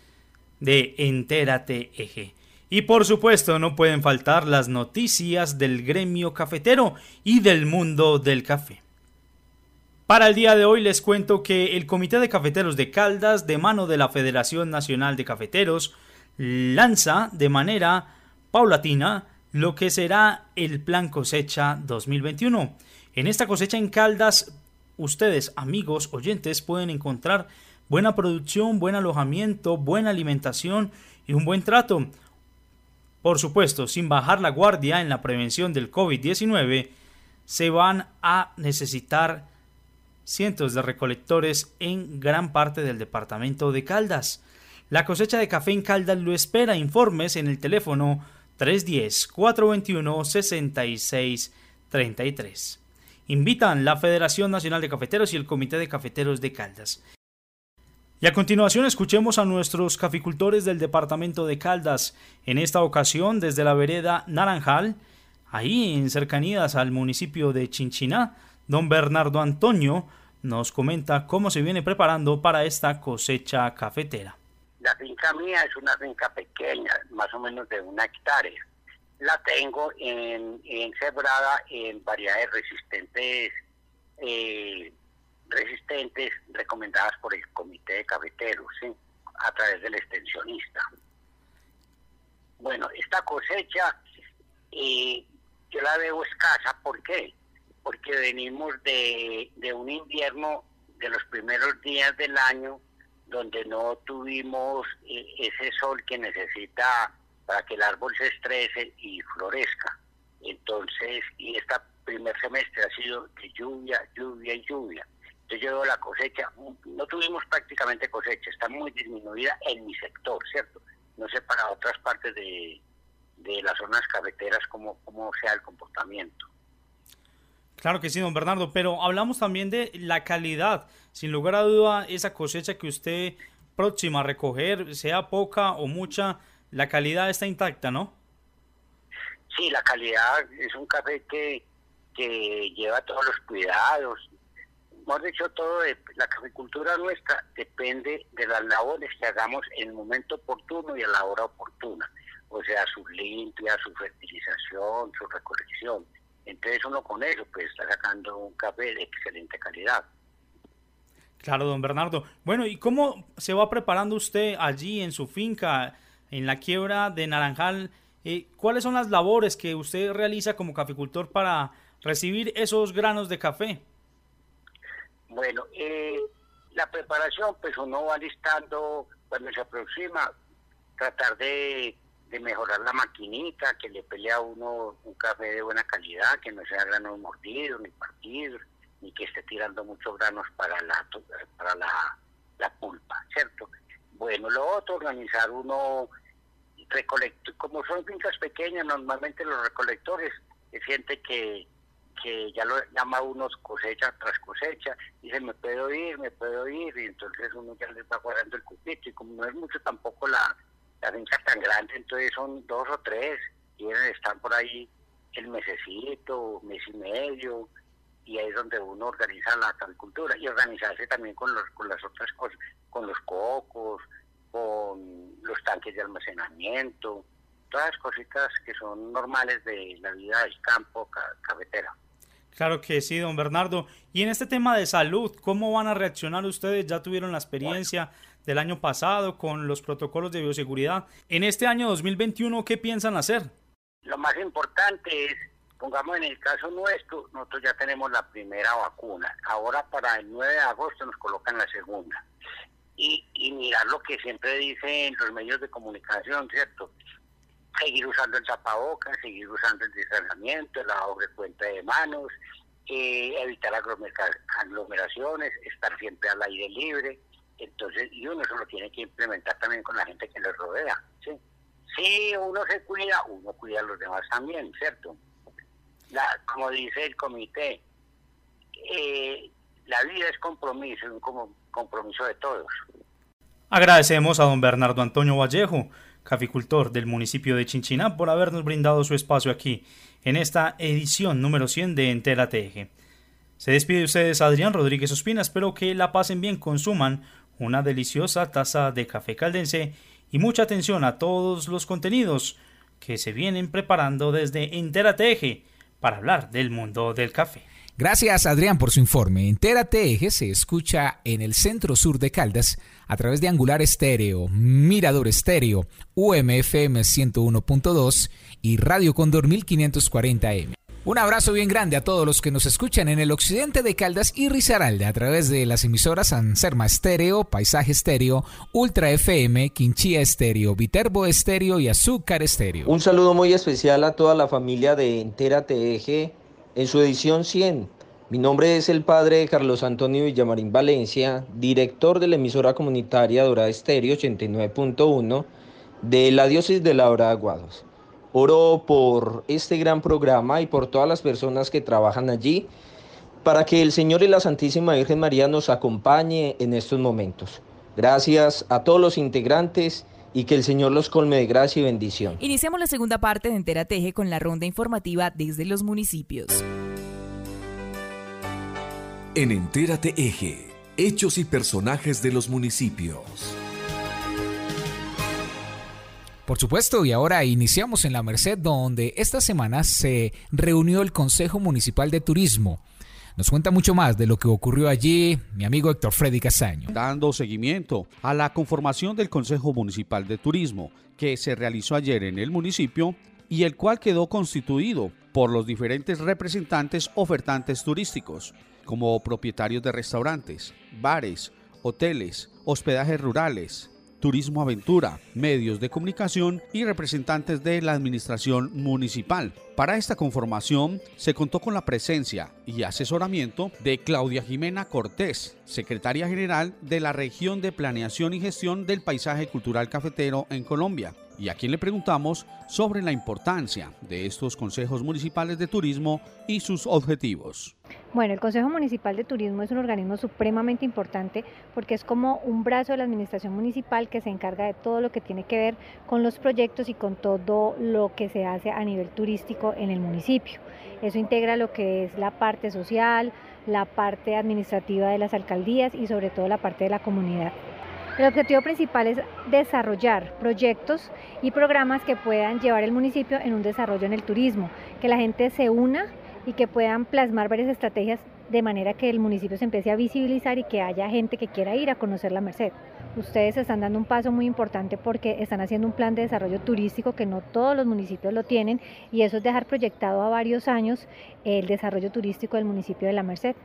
de Entérate Eje. Y por supuesto no pueden faltar las noticias del gremio cafetero y del mundo del café. Para el día de hoy les cuento que el Comité de Cafeteros de Caldas, de mano de la Federación Nacional de Cafeteros, lanza de manera paulatina lo que será el Plan Cosecha 2021. En esta cosecha en Caldas, ustedes, amigos, oyentes, pueden encontrar buena producción, buen alojamiento, buena alimentación y un buen trato. Por supuesto, sin bajar la guardia en la prevención del COVID-19, se van a necesitar cientos de recolectores en gran parte del departamento de Caldas. La cosecha de café en Caldas lo espera. Informes en el teléfono 310-421-6633. Invitan la Federación Nacional de Cafeteros y el Comité de Cafeteros de Caldas. Y a continuación escuchemos a nuestros caficultores del departamento de Caldas, en esta ocasión desde la vereda Naranjal, ahí en cercanías al municipio de Chinchiná, don Bernardo Antonio nos comenta cómo se viene preparando para esta cosecha cafetera. La finca mía es una finca pequeña, más o menos de una hectárea. La tengo en, en sembrada en variedades resistentes eh, resistentes recomendadas por el Comité de Cafeteros, a través del extensionista. Bueno, esta cosecha eh, yo la veo escasa, ¿por qué? Porque venimos de, un invierno de los primeros días del año donde no tuvimos eh, ese sol que necesita para que el árbol se estrese y florezca. Entonces, y este primer semestre ha sido de lluvia, lluvia y lluvia. Entonces yo la cosecha, no tuvimos prácticamente cosecha, está muy disminuida en mi sector, ¿cierto? No sé para otras partes de, las zonas cafeteras cómo, cómo sea el comportamiento. Claro que sí, don Bernardo, pero hablamos también de la calidad. Sin lugar a duda, esa cosecha que usted próxima a recoger, sea poca o mucha, la calidad está intacta, ¿no? Sí, la calidad es un café que, que lleva todos los cuidados, hemos dicho, todo de la caficultura nuestra depende de las labores que hagamos en el momento oportuno y a la hora oportuna. O sea, su limpia, su fertilización, su recolección. Entonces uno con eso pues está sacando un café de excelente calidad. Claro, don Bernardo. Bueno, ¿y cómo se va preparando usted allí en su finca, en la quiebra de Naranjal? Eh, ¿Cuáles son las labores que usted realiza como caficultor para recibir esos granos de café? Bueno, eh, la preparación, pues uno va listando cuando se aproxima, tratar de, mejorar la maquinita, que le pelea a uno un café de buena calidad, que no sea grano mordido ni partido, ni que esté tirando muchos granos para la para la, pulpa, ¿cierto? Bueno, lo otro, organizar uno, recolector, como son fincas pequeñas, normalmente los recolectores siente que que ya lo llama unos cosecha tras cosecha, dice me puedo ir, me puedo ir, y entonces uno ya le va guardando el cupito, y como no es mucho tampoco la, la finca tan grande, entonces son dos o tres, y están por ahí el mesecito, mes y medio, y ahí es donde uno organiza la agricultura, y organizarse también con, los, con las otras cosas, con los cocos, con los tanques de almacenamiento, todas las cositas que son normales de la vida del campo cafetera. Claro que sí, don Bernardo. Y en este tema de salud, ¿cómo van a reaccionar ustedes? Ya tuvieron la experiencia del año pasado con los protocolos de bioseguridad. En este año 2021, ¿qué piensan hacer? Lo más importante es, pongamos en el caso nuestro, nosotros ya tenemos la primera vacuna. Ahora para el 9 de agosto nos colocan la segunda. Y, y mirar lo que siempre dicen los medios de comunicación, ¿cierto? seguir usando el tapabocas, seguir usando el distanciamiento, el lavado de manos, eh, evitar aglomeraciones, estar siempre al aire libre. Entonces, y uno eso lo tiene que implementar también con la gente que le rodea. ¿sí? Si uno se cuida, uno cuida a los demás también, ¿cierto? La, como dice el comité, eh, la vida es compromiso, un compromiso de todos. Agradecemos a don Bernardo Antonio Vallejo caficultor del municipio de Chinchiná, por habernos brindado su espacio aquí, en esta edición número 100 de Entera Teje. Se despide de ustedes Adrián Rodríguez Ospina, espero que la pasen bien, consuman una deliciosa taza de café caldense y mucha atención a todos los contenidos que se vienen preparando desde Entera Teje para hablar del mundo del café. Gracias Adrián por su informe. Entérate Eje se escucha en el centro sur de Caldas a través de Angular Estéreo, Mirador Estéreo, UMFM 101.2 y Radio Condor 1540M. Un abrazo bien grande a todos los que nos escuchan en el occidente de Caldas y Risaralda a través de las emisoras Anserma Estéreo, Paisaje Estéreo, Ultra FM, Quinchía Estéreo, Viterbo Estéreo y Azúcar Estéreo. Un saludo muy especial a toda la familia de Entérate Eje en su edición 100. Mi nombre es el padre Carlos Antonio Villamarín Valencia, director de la emisora comunitaria Dorada Estéreo 89.1 de la diócesis de La Hora de Aguados. Oro por este gran programa y por todas las personas que trabajan allí para que el Señor y la Santísima Virgen María nos acompañe en estos momentos. Gracias a todos los integrantes y que el Señor los colme de gracia y bendición. Iniciamos la segunda parte de Entera Teje con la ronda informativa desde los municipios. En Entérate Eje, hechos y personajes de los municipios. Por supuesto, y ahora iniciamos en la Merced, donde esta semana se reunió el Consejo Municipal de Turismo. Nos cuenta mucho más de lo que ocurrió allí mi amigo Héctor Freddy Castaño. Dando seguimiento a la conformación del Consejo Municipal de Turismo que se realizó ayer en el municipio y el cual quedó constituido por los diferentes representantes ofertantes turísticos, como propietarios de restaurantes, bares, hoteles, hospedajes rurales, turismo aventura, medios de comunicación y representantes de la administración municipal. Para esta conformación se contó con la presencia y asesoramiento de Claudia Jimena Cortés, secretaria general de la región de planeación y gestión del paisaje cultural cafetero en Colombia, y a quien le preguntamos sobre la importancia de estos consejos municipales de turismo y sus objetivos. Bueno, el Consejo Municipal de Turismo es un organismo supremamente importante porque es como un brazo de la administración municipal que se encarga de todo lo que tiene que ver con los proyectos y con todo lo que se hace a nivel turístico en el municipio. Eso integra lo que es la parte social, la parte administrativa de las alcaldías y sobre todo la parte de la comunidad. El objetivo principal es desarrollar proyectos y programas que puedan llevar el municipio en un desarrollo en el turismo, que la gente se una y que puedan plasmar varias estrategias de manera que el municipio se empiece a visibilizar y que haya gente que quiera ir a conocer la Merced. Ustedes están dando un paso muy importante porque están haciendo un plan de desarrollo turístico que no todos los municipios lo tienen y eso es dejar proyectado a varios años el desarrollo turístico del municipio de la Merced.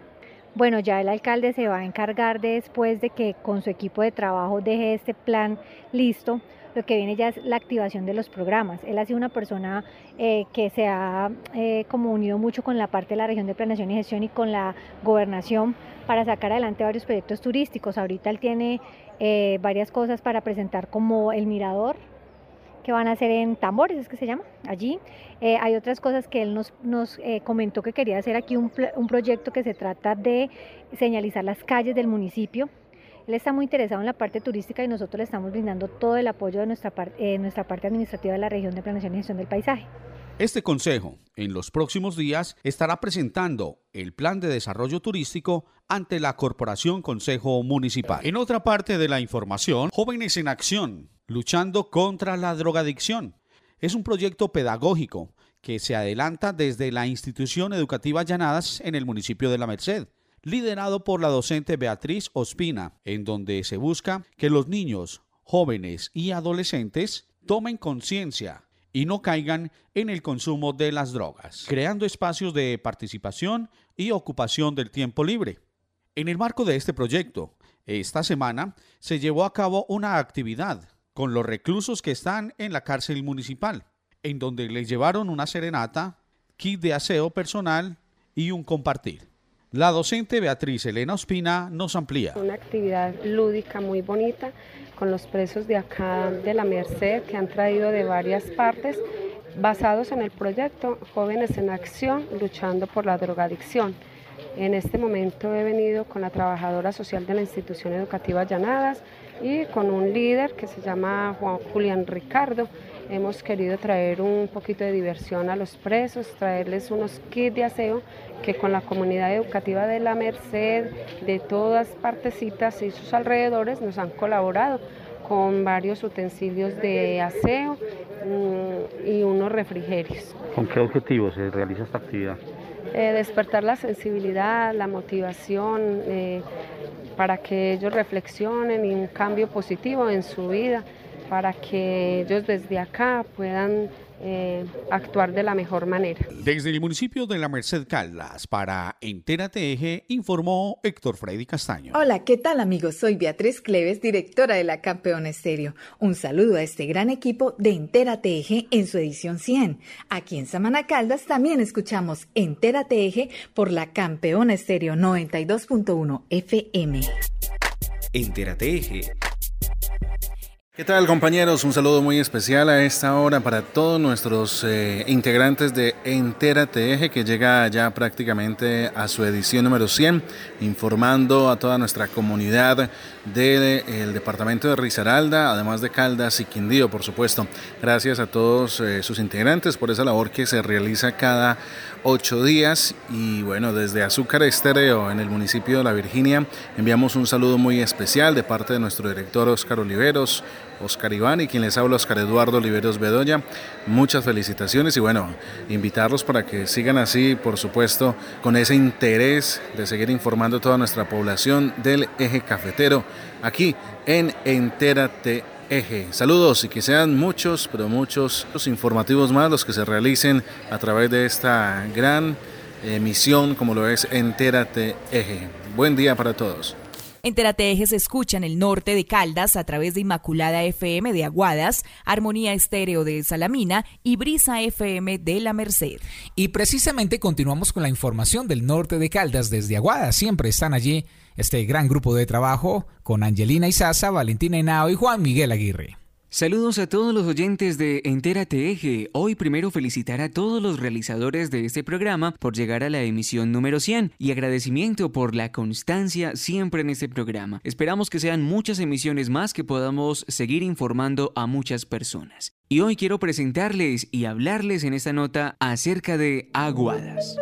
Bueno, ya el alcalde se va a encargar después de que con su equipo de trabajo deje este plan listo. Lo que viene ya es la activación de los programas. Él ha sido una persona eh, que se ha eh, como unido mucho con la parte de la región de planeación y gestión y con la gobernación para sacar adelante varios proyectos turísticos. Ahorita él tiene eh, varias cosas para presentar como el mirador, que van a hacer en Tambores, es que se llama, allí. Eh, hay otras cosas que él nos, nos eh, comentó que quería hacer aquí un, un, proyecto que se trata de señalizar las calles del municipio. Él está muy interesado en la parte turística y nosotros le estamos brindando todo el apoyo de nuestra, parte, eh, nuestra parte administrativa de la región de planeación y gestión del paisaje. Este consejo, en los próximos días, estará presentando el plan de desarrollo turístico ante la Corporación Consejo Municipal. En otra parte de la información, Jóvenes en Acción luchando contra la drogadicción. Es un proyecto pedagógico que se adelanta desde la institución educativa Llanadas en el municipio de La Merced, liderado por la docente Beatriz Ospina, en donde se busca que los niños, jóvenes y adolescentes tomen conciencia y no caigan en el consumo de las drogas, creando espacios de participación y ocupación del tiempo libre. En el marco de este proyecto, esta semana se llevó a cabo una actividad con los reclusos que están en la cárcel municipal, en donde les llevaron una serenata, kit de aseo personal y un compartir. La docente Beatriz Elena Ospina nos amplía. Una actividad lúdica muy bonita con los presos de acá de la Merced que han traído de varias partes basados en el proyecto Jóvenes en Acción luchando por la drogadicción. En este momento he venido con la trabajadora social de la institución educativa Llanadas, y con un líder que se llama Juan Julián Ricardo. Hemos querido traer un poquito de diversión a los presos, traerles unos kits de aseo que con la comunidad educativa de la Merced, de todas partecitas y sus alrededores nos han colaborado con varios utensilios de aseo mm, y unos refrigerios. ¿Con qué objetivo se realiza esta actividad? Eh, despertar la sensibilidad, la motivación, eh, para que ellos reflexionen y un cambio positivo en su vida, para que ellos desde acá puedan eh, actuar de la mejor manera. Desde el municipio de la Merced Caldas, para Entérate Eje, informó Héctor Freddy Castaño. Hola, ¿qué tal amigos? Soy Beatriz Cleves, directora de la Campeona Estéreo. Un saludo a este gran equipo de Entérate Eje en su edición 100. Aquí en Samana Caldas también escuchamos Entérate Eje por la Campeona Estéreo 92.1 FM. Entérate Eje ¿Qué tal compañeros? Un saludo muy especial a esta hora para todos nuestros eh, integrantes de Entérate Eje que llega ya prácticamente a su edición número 100, informando a toda nuestra comunidad del departamento de Risaralda, además de Caldas y Quindío, por supuesto. Gracias a todos eh, sus integrantes por esa labor que se realiza cada ocho días y bueno, desde Azúcar Estéreo en el municipio de La Virginia enviamos un saludo muy especial de parte de nuestro director Oscar Oliveros, Oscar Iván y quien les habla Oscar Eduardo Oliveros Bedoya. Muchas felicitaciones y bueno, invitarlos para que sigan así, por supuesto, con ese interés de seguir informando a toda nuestra población del eje cafetero aquí en Entérate Eje. Saludos y que sean muchos, pero muchos los informativos más los que se realicen a través de esta gran emisión como lo es Entérate Eje. Buen día para todos. Entérate Eje se escucha en el norte de Caldas a través de Inmaculada FM de Aguadas, Armonía Estéreo de Salamina y Brisa FM de La Merced. Y precisamente continuamos con la información del norte de Caldas desde Aguadas. Siempre están allí este gran grupo de trabajo con Angelina Isaza, Valentina Henao y Juan Miguel Aguirre. Saludos a todos los oyentes de Entérate Eje. Hoy primero felicitar a todos los realizadores de este programa por llegar a la emisión número 100 y agradecimiento por la constancia siempre en este programa. Esperamos que sean muchas emisiones más que podamos seguir informando a muchas personas. Y hoy quiero presentarles y hablarles en esta nota acerca de Aguadas.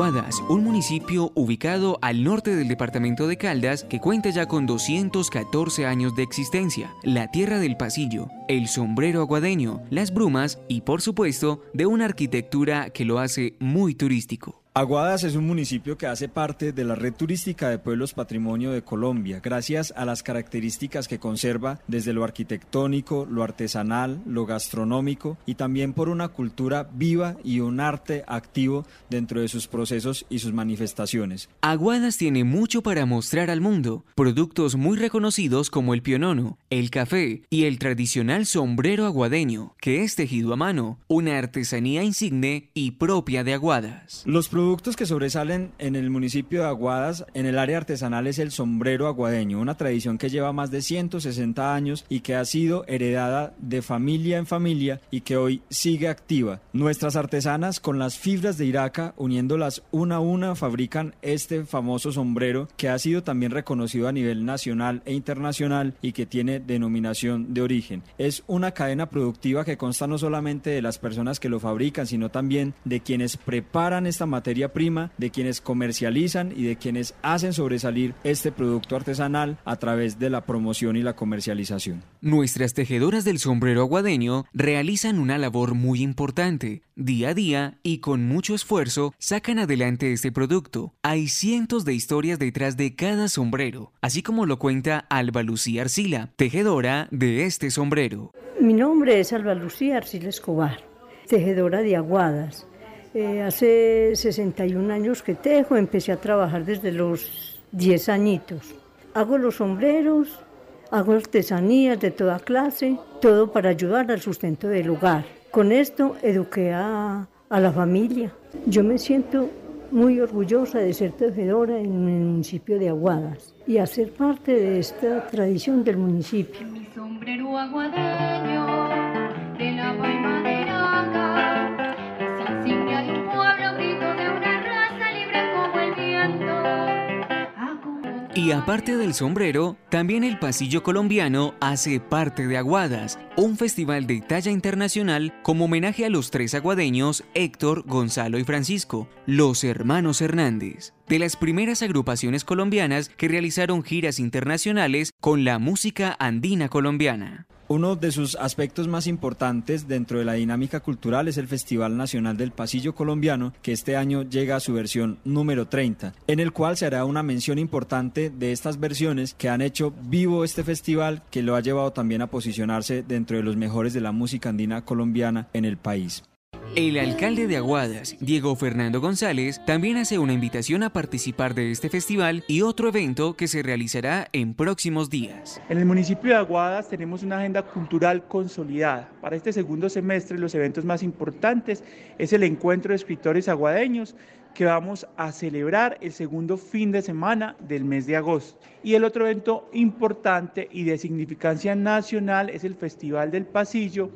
Aguadas, un municipio ubicado al norte del departamento de Caldas que cuenta ya con 214 años de existencia, la tierra del pasillo, el sombrero aguadeño, las brumas y por supuesto de una arquitectura que lo hace muy turístico. Aguadas es un municipio que hace parte de la red turística de pueblos patrimonio de Colombia, gracias a las características que conserva desde lo arquitectónico, lo artesanal, lo gastronómico y también por una cultura viva y un arte activo dentro de sus procesos y sus manifestaciones. Aguadas tiene mucho para mostrar al mundo, productos muy reconocidos como el pionono, el café y el tradicional sombrero aguadeño, que es tejido a mano, una artesanía insigne y propia de Aguadas. Los productos que sobresalen en el municipio de Aguadas en el área artesanal es el sombrero aguadeño, una tradición que lleva más de 160 años y que ha sido heredada de familia en familia y que hoy sigue activa. Nuestras artesanas con las fibras de Iraca, uniéndolas una a una, fabrican este famoso sombrero que ha sido también reconocido a nivel nacional e internacional y que tiene denominación de origen. Es una cadena productiva que consta no solamente de las personas que lo fabrican, sino también de quienes preparan esta materia prima, de quienes comercializan y de quienes hacen sobresalir este producto artesanal a través de la promoción y la comercialización. Nuestras tejedoras del sombrero aguadeño realizan una labor muy importante. Día a día y con mucho esfuerzo sacan adelante este producto. Hay cientos de historias detrás de cada sombrero, así como lo cuenta Alba Lucía Arcila, tejedora de este sombrero. Mi nombre es Alba Lucía Arcila Escobar, tejedora de aguadas. Eh, hace 61 años que tejo, empecé a trabajar desde los 10 añitos. Hago los sombreros, hago artesanías de toda clase, todo para ayudar al sustento del hogar. Con esto eduqué a, a la familia. Yo me siento muy orgullosa de ser tejedora en el municipio de Aguadas y hacer parte de esta tradición del municipio. Mi sombrero aguadeño, Y aparte del sombrero, también el pasillo colombiano hace parte de Aguadas, un festival de talla internacional como homenaje a los tres aguadeños Héctor, Gonzalo y Francisco, los hermanos Hernández, de las primeras agrupaciones colombianas que realizaron giras internacionales con la música andina colombiana. Uno de sus aspectos más importantes dentro de la dinámica cultural es el Festival Nacional del Pasillo Colombiano, que este año llega a su versión número 30, en el cual se hará una mención importante de estas versiones que han hecho vivo este festival, que lo ha llevado también a posicionarse dentro de los mejores de la música andina colombiana en el país. El alcalde de Aguadas, Diego Fernando González, también hace una invitación a participar de este festival y otro evento que se realizará en próximos días. En el municipio de Aguadas tenemos una agenda cultural consolidada. Para este segundo semestre los eventos más importantes es el encuentro de escritores aguadeños que vamos a celebrar el segundo fin de semana del mes de agosto. Y el otro evento importante y de significancia nacional es el Festival del Pasillo,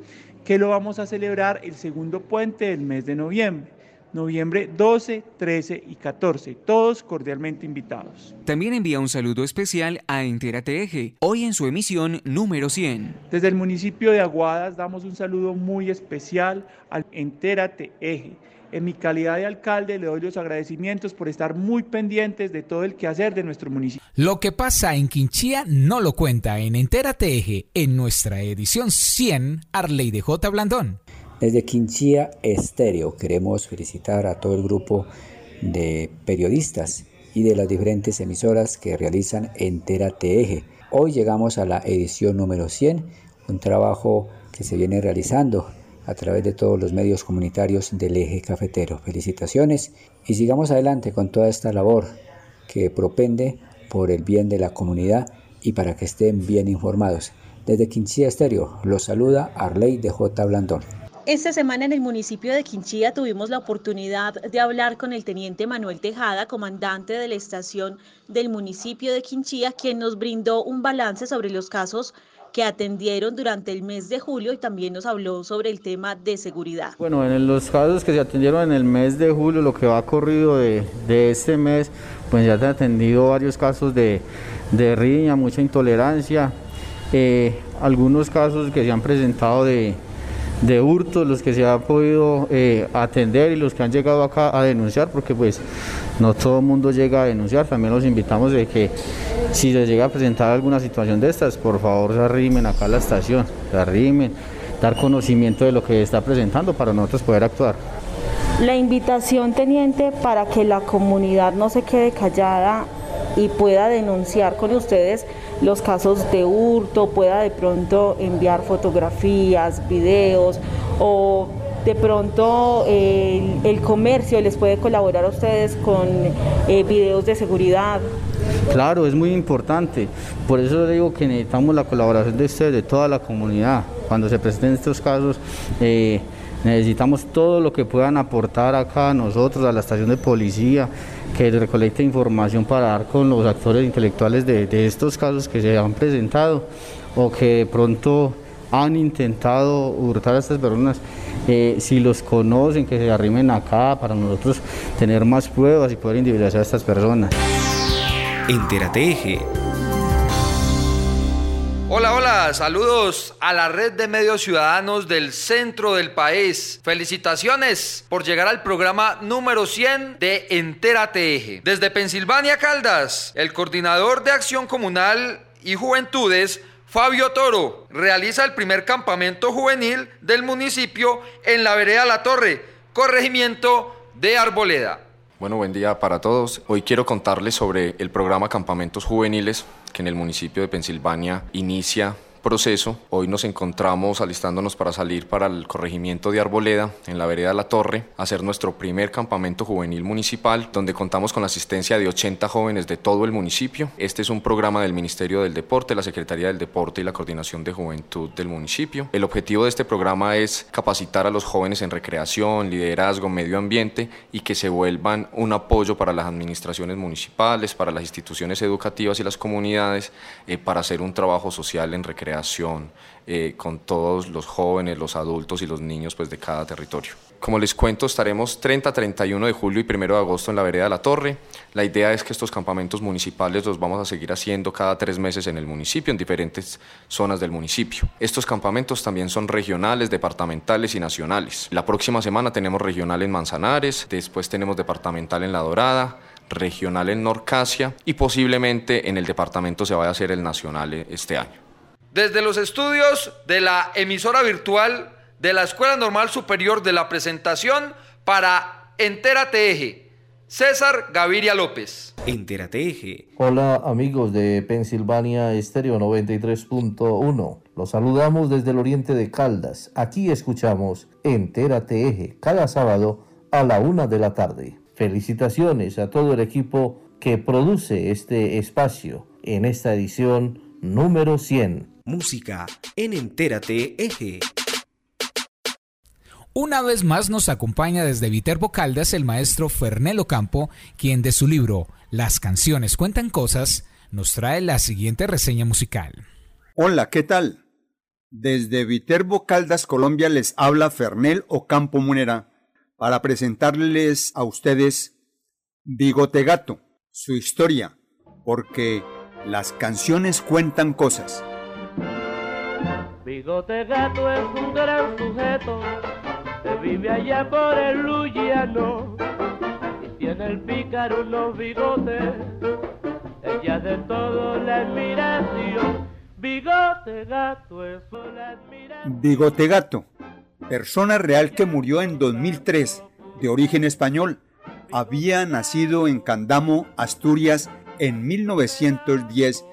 que lo vamos a celebrar el segundo puente del mes de noviembre. Noviembre 12, 13 y 14, todos cordialmente invitados. También envía un saludo especial a Entérate Eje, hoy en su emisión número 100. Desde el municipio de Aguadas damos un saludo muy especial al Entérate Eje en mi calidad de alcalde le doy los agradecimientos por estar muy pendientes de todo el quehacer de nuestro municipio. Lo que pasa en Quinchía no lo cuenta en Entérate Eje en nuestra edición 100 Arley de J. Blandón. Desde Quinchía Estéreo queremos felicitar a todo el grupo de periodistas y de las diferentes emisoras que realizan Entérate Eje. Hoy llegamos a la edición número 100, un trabajo que se viene realizando a través de todos los medios comunitarios del eje cafetero. Felicitaciones y sigamos adelante con toda esta labor que propende por el bien de la comunidad y para que estén bien informados. Desde Quinchía Estéreo los saluda Arley de J. Blandón. Esta semana en el municipio de Quinchía tuvimos la oportunidad de hablar con el teniente Manuel Tejada, comandante de la estación del municipio de Quinchía, quien nos brindó un balance sobre los casos que atendieron durante el mes de julio y también nos habló sobre el tema de seguridad. Bueno, en los casos que se atendieron en el mes de julio, lo que va corrido de, de este mes, pues ya se han atendido varios casos de, de riña, mucha intolerancia, eh, algunos casos que se han presentado de, de hurtos, los que se ha podido eh, atender y los que han llegado acá a denunciar, porque pues no todo el mundo llega a denunciar, también los invitamos de que si les llega a presentar alguna situación de estas, por favor se arrimen acá a la estación, se arrimen, dar conocimiento de lo que está presentando para nosotros poder actuar. La invitación, teniente, para que la comunidad no se quede callada y pueda denunciar con ustedes los casos de hurto, pueda de pronto enviar fotografías, videos o de pronto eh, el, comercio les puede colaborar a ustedes con eh, videos de seguridad. Claro, es muy importante. Por eso digo que necesitamos la colaboración de ustedes, de toda la comunidad. Cuando se presenten estos casos, eh, necesitamos todo lo que puedan aportar acá a nosotros, a la estación de policía, que recolecte información para dar con los actores intelectuales de, estos casos que se han presentado o que de pronto han intentado hurtar a estas personas, eh, si los conocen, que se arrimen acá para nosotros tener más pruebas y poder individualizar a estas personas. Entérate Saludos a la red de medios ciudadanos del centro del país. Felicitaciones por llegar al programa número 100 de Entérate Eje. Desde Pensilvania, Caldas, el coordinador de acción comunal y juventudes, Fabio Toro, realiza el primer campamento juvenil del municipio en la vereda La Torre, corregimiento de Arboleda. Bueno, buen día para todos. Hoy quiero contarles sobre el programa Campamentos Juveniles que en el municipio de Pensilvania inicia proceso. Hoy nos encontramos alistándonos para salir para el corregimiento de Arboleda, en la vereda La Torre, a hacer nuestro primer campamento juvenil municipal, donde contamos con la asistencia de 80 jóvenes de todo el municipio. Este es un programa del Ministerio del Deporte, la Secretaría del Deporte y la Coordinación de Juventud del municipio. El objetivo de este programa es capacitar a los jóvenes en recreación, liderazgo, medio ambiente y que se vuelvan un apoyo para las administraciones municipales, para las instituciones educativas y las comunidades, eh, para hacer un trabajo social en recreación eh, con todos los jóvenes, los adultos y los niños pues, de cada territorio. Como les cuento, estaremos 30, 31 de julio y 1 de agosto en la vereda de la Torre. La idea es que estos campamentos municipales los vamos a seguir haciendo cada tres meses en el municipio, en diferentes zonas del municipio. Estos campamentos también son regionales, departamentales y nacionales. La próxima semana tenemos regional en Manzanares, después tenemos departamental en La Dorada, regional en Norcasia y posiblemente en el departamento se vaya a hacer el nacional este año desde los estudios de la emisora virtual de la Escuela Normal Superior de la Presentación para Entérate Eje. César Gaviria López. Entérate Eje. Hola amigos de Pensilvania Estéreo 93.1. Los saludamos desde el oriente de Caldas. Aquí escuchamos Entérate Eje cada sábado a la una de la tarde. Felicitaciones a todo el equipo que produce este espacio en esta edición número 100. Música en Entérate Eje. Una vez más nos acompaña desde Viterbo Caldas el maestro Fernelo Campo, quien de su libro Las canciones cuentan cosas nos trae la siguiente reseña musical. Hola, ¿qué tal? Desde Viterbo Caldas, Colombia, les habla Fernel Ocampo Munera para presentarles a ustedes Bigote Gato, su historia, porque las canciones cuentan cosas. Bigote Gato es un gran sujeto que vive allá por el Luyano y tiene el pícaro unos bigotes, ella de todo la admiración. Bigote Gato es una admiración. Bigote Gato, persona real que murió en 2003, de origen español, había nacido en Candamo, Asturias, en 1910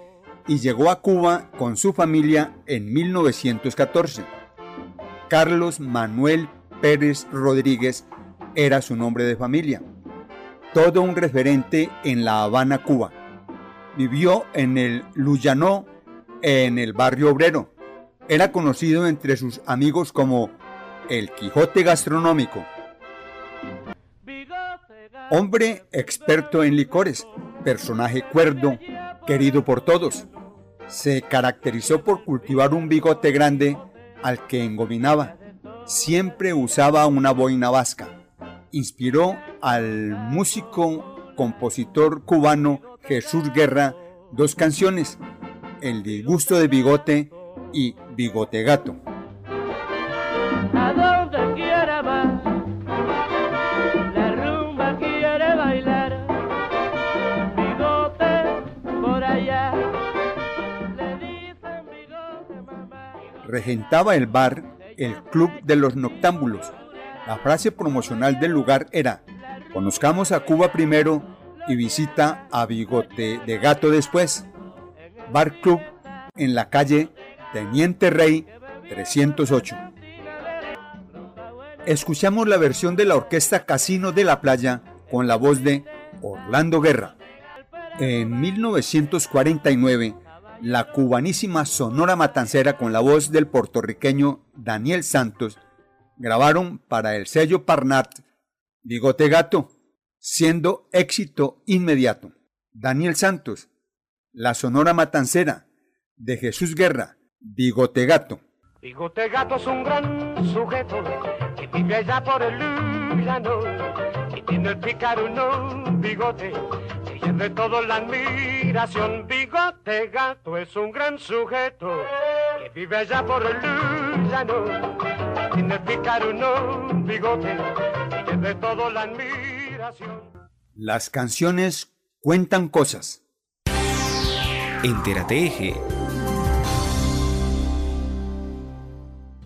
y llegó a Cuba con su familia en 1914. Carlos Manuel Pérez Rodríguez era su nombre de familia. Todo un referente en La Habana, Cuba. Vivió en el Luyanó, en el barrio obrero. Era conocido entre sus amigos como el Quijote Gastronómico. Hombre experto en licores, personaje cuerdo, querido por todos. Se caracterizó por cultivar un bigote grande al que engominaba siempre usaba una boina vasca. Inspiró al músico compositor cubano Jesús Guerra dos canciones, El disgusto de bigote y Bigote Gato. Regentaba el bar el Club de los Noctámbulos. La frase promocional del lugar era, conozcamos a Cuba primero y visita a Bigote de Gato después. Bar Club en la calle Teniente Rey 308. Escuchamos la versión de la orquesta Casino de la Playa con la voz de Orlando Guerra. En 1949, la cubanísima Sonora Matancera con la voz del puertorriqueño Daniel Santos grabaron para el sello Parnat Bigote Gato, siendo éxito inmediato. Daniel Santos, la Sonora Matancera de Jesús Guerra, Bigote Gato. Bigote Gato es un gran sujeto que vive allá por el llano y tiene el bigote de todo la admiración. Bigote Gato es un gran sujeto que vive allá por el llano tiene pícaro un bigote que de todo la admiración. Las canciones cuentan cosas. Entérate Eje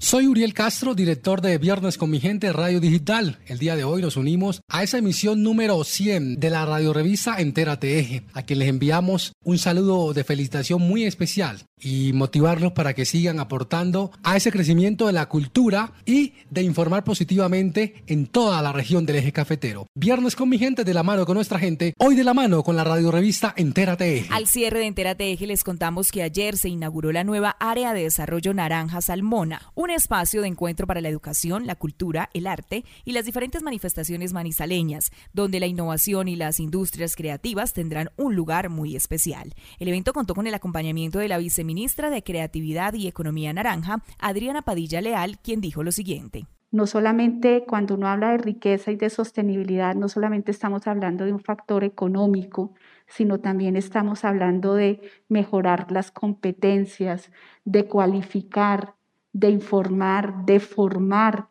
Soy Uriel Castro, director de Viernes con mi gente Radio Digital. El día de hoy nos unimos a esa emisión número 100 de la radio revista Entérate Eje, a quien les enviamos un saludo de felicitación muy especial y motivarlos para que sigan aportando a ese crecimiento de la cultura y de informar positivamente en toda la región del eje cafetero. Viernes con mi gente, de la mano con nuestra gente, hoy de la mano con la radio revista Entérate Eje. Al cierre de Entérate Eje les contamos que ayer se inauguró la nueva área de desarrollo Naranja Salmona, un espacio de encuentro para la educación, la cultura, el arte y las diferentes manifestaciones manizaleñas, donde la innovación y las industrias creativas tendrán un lugar muy especial. El evento contó con el acompañamiento de la viceministra de Creatividad y Economía Naranja, Adriana Padilla Leal, quien dijo lo siguiente. No solamente cuando uno habla de riqueza y de sostenibilidad, no solamente estamos hablando de un factor económico, sino también estamos hablando de mejorar las competencias, de cualificar, de informar, de formar,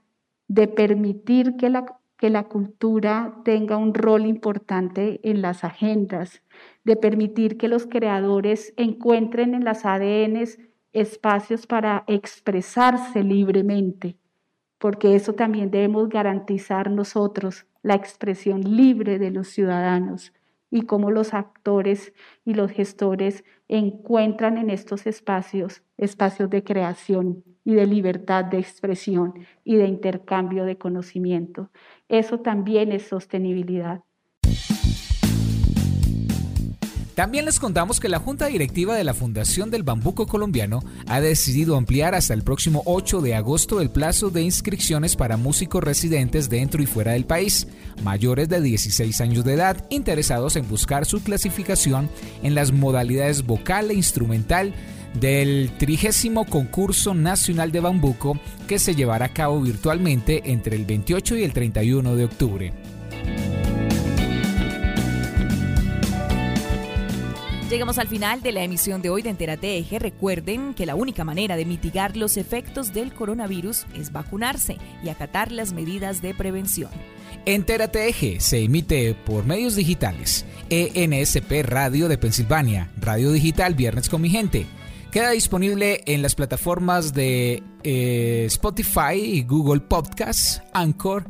de permitir que la, que la cultura tenga un rol importante en las agendas, de permitir que los creadores encuentren en las ADNs espacios para expresarse libremente, porque eso también debemos garantizar nosotros, la expresión libre de los ciudadanos, y cómo los actores y los gestores encuentran en estos espacios espacios de creación y de libertad de expresión y de intercambio de conocimiento. Eso también es sostenibilidad. También les contamos que la Junta Directiva de la Fundación del Bambuco Colombiano ha decidido ampliar hasta el próximo 8 de agosto el plazo de inscripciones para músicos residentes dentro y fuera del país, mayores de 16 años de edad, interesados en buscar su clasificación en las modalidades vocal e instrumental del trigésimo concurso nacional de bambuco que se llevará a cabo virtualmente entre el 28 y el 31 de octubre. Llegamos al final de la emisión de hoy de Entérate Eje. Recuerden que la única manera de mitigar los efectos del coronavirus es vacunarse y acatar las medidas de prevención. Entérate Eje se emite por medios digitales. ENSP Radio de Pensilvania, Radio Digital Viernes con mi gente. Queda disponible en las plataformas de eh, Spotify, Google Podcasts, Anchor,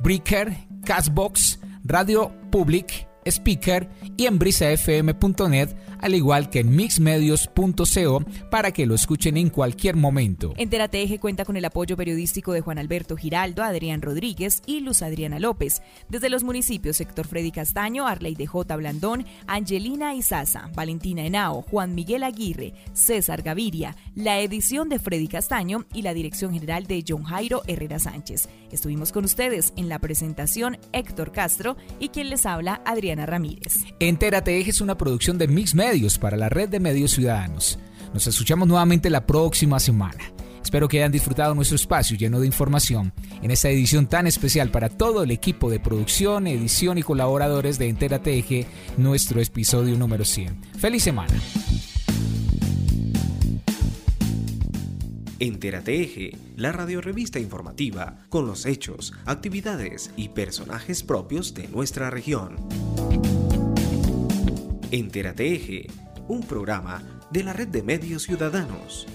Breaker, Castbox, Radio Public, Speaker y en brisafm.net al igual que en mixmedios.co para que lo escuchen en cualquier momento. Entérate Eje cuenta con el apoyo periodístico de Juan Alberto Giraldo, Adrián Rodríguez y Luz Adriana López. Desde los municipios Sector Freddy Castaño, Arley de J. Blandón, Angelina Izaza, Valentina Henao, Juan Miguel Aguirre, César Gaviria, la edición de Freddy Castaño y la dirección general de John Jairo Herrera Sánchez. Estuvimos con ustedes en la presentación Héctor Castro y quien les habla Adriana Ramírez. Entérate Eje es una producción de Mix para la red de medios ciudadanos. Nos escuchamos nuevamente la próxima semana. Espero que hayan disfrutado nuestro espacio lleno de información en esta edición tan especial para todo el equipo de producción, edición y colaboradores de Entera Eje, nuestro episodio número 100. ¡Feliz semana! Entérate Eje, la radiorevista informativa con los hechos, actividades y personajes propios de nuestra región. Entérate Eje, un programa de la red de medios ciudadanos.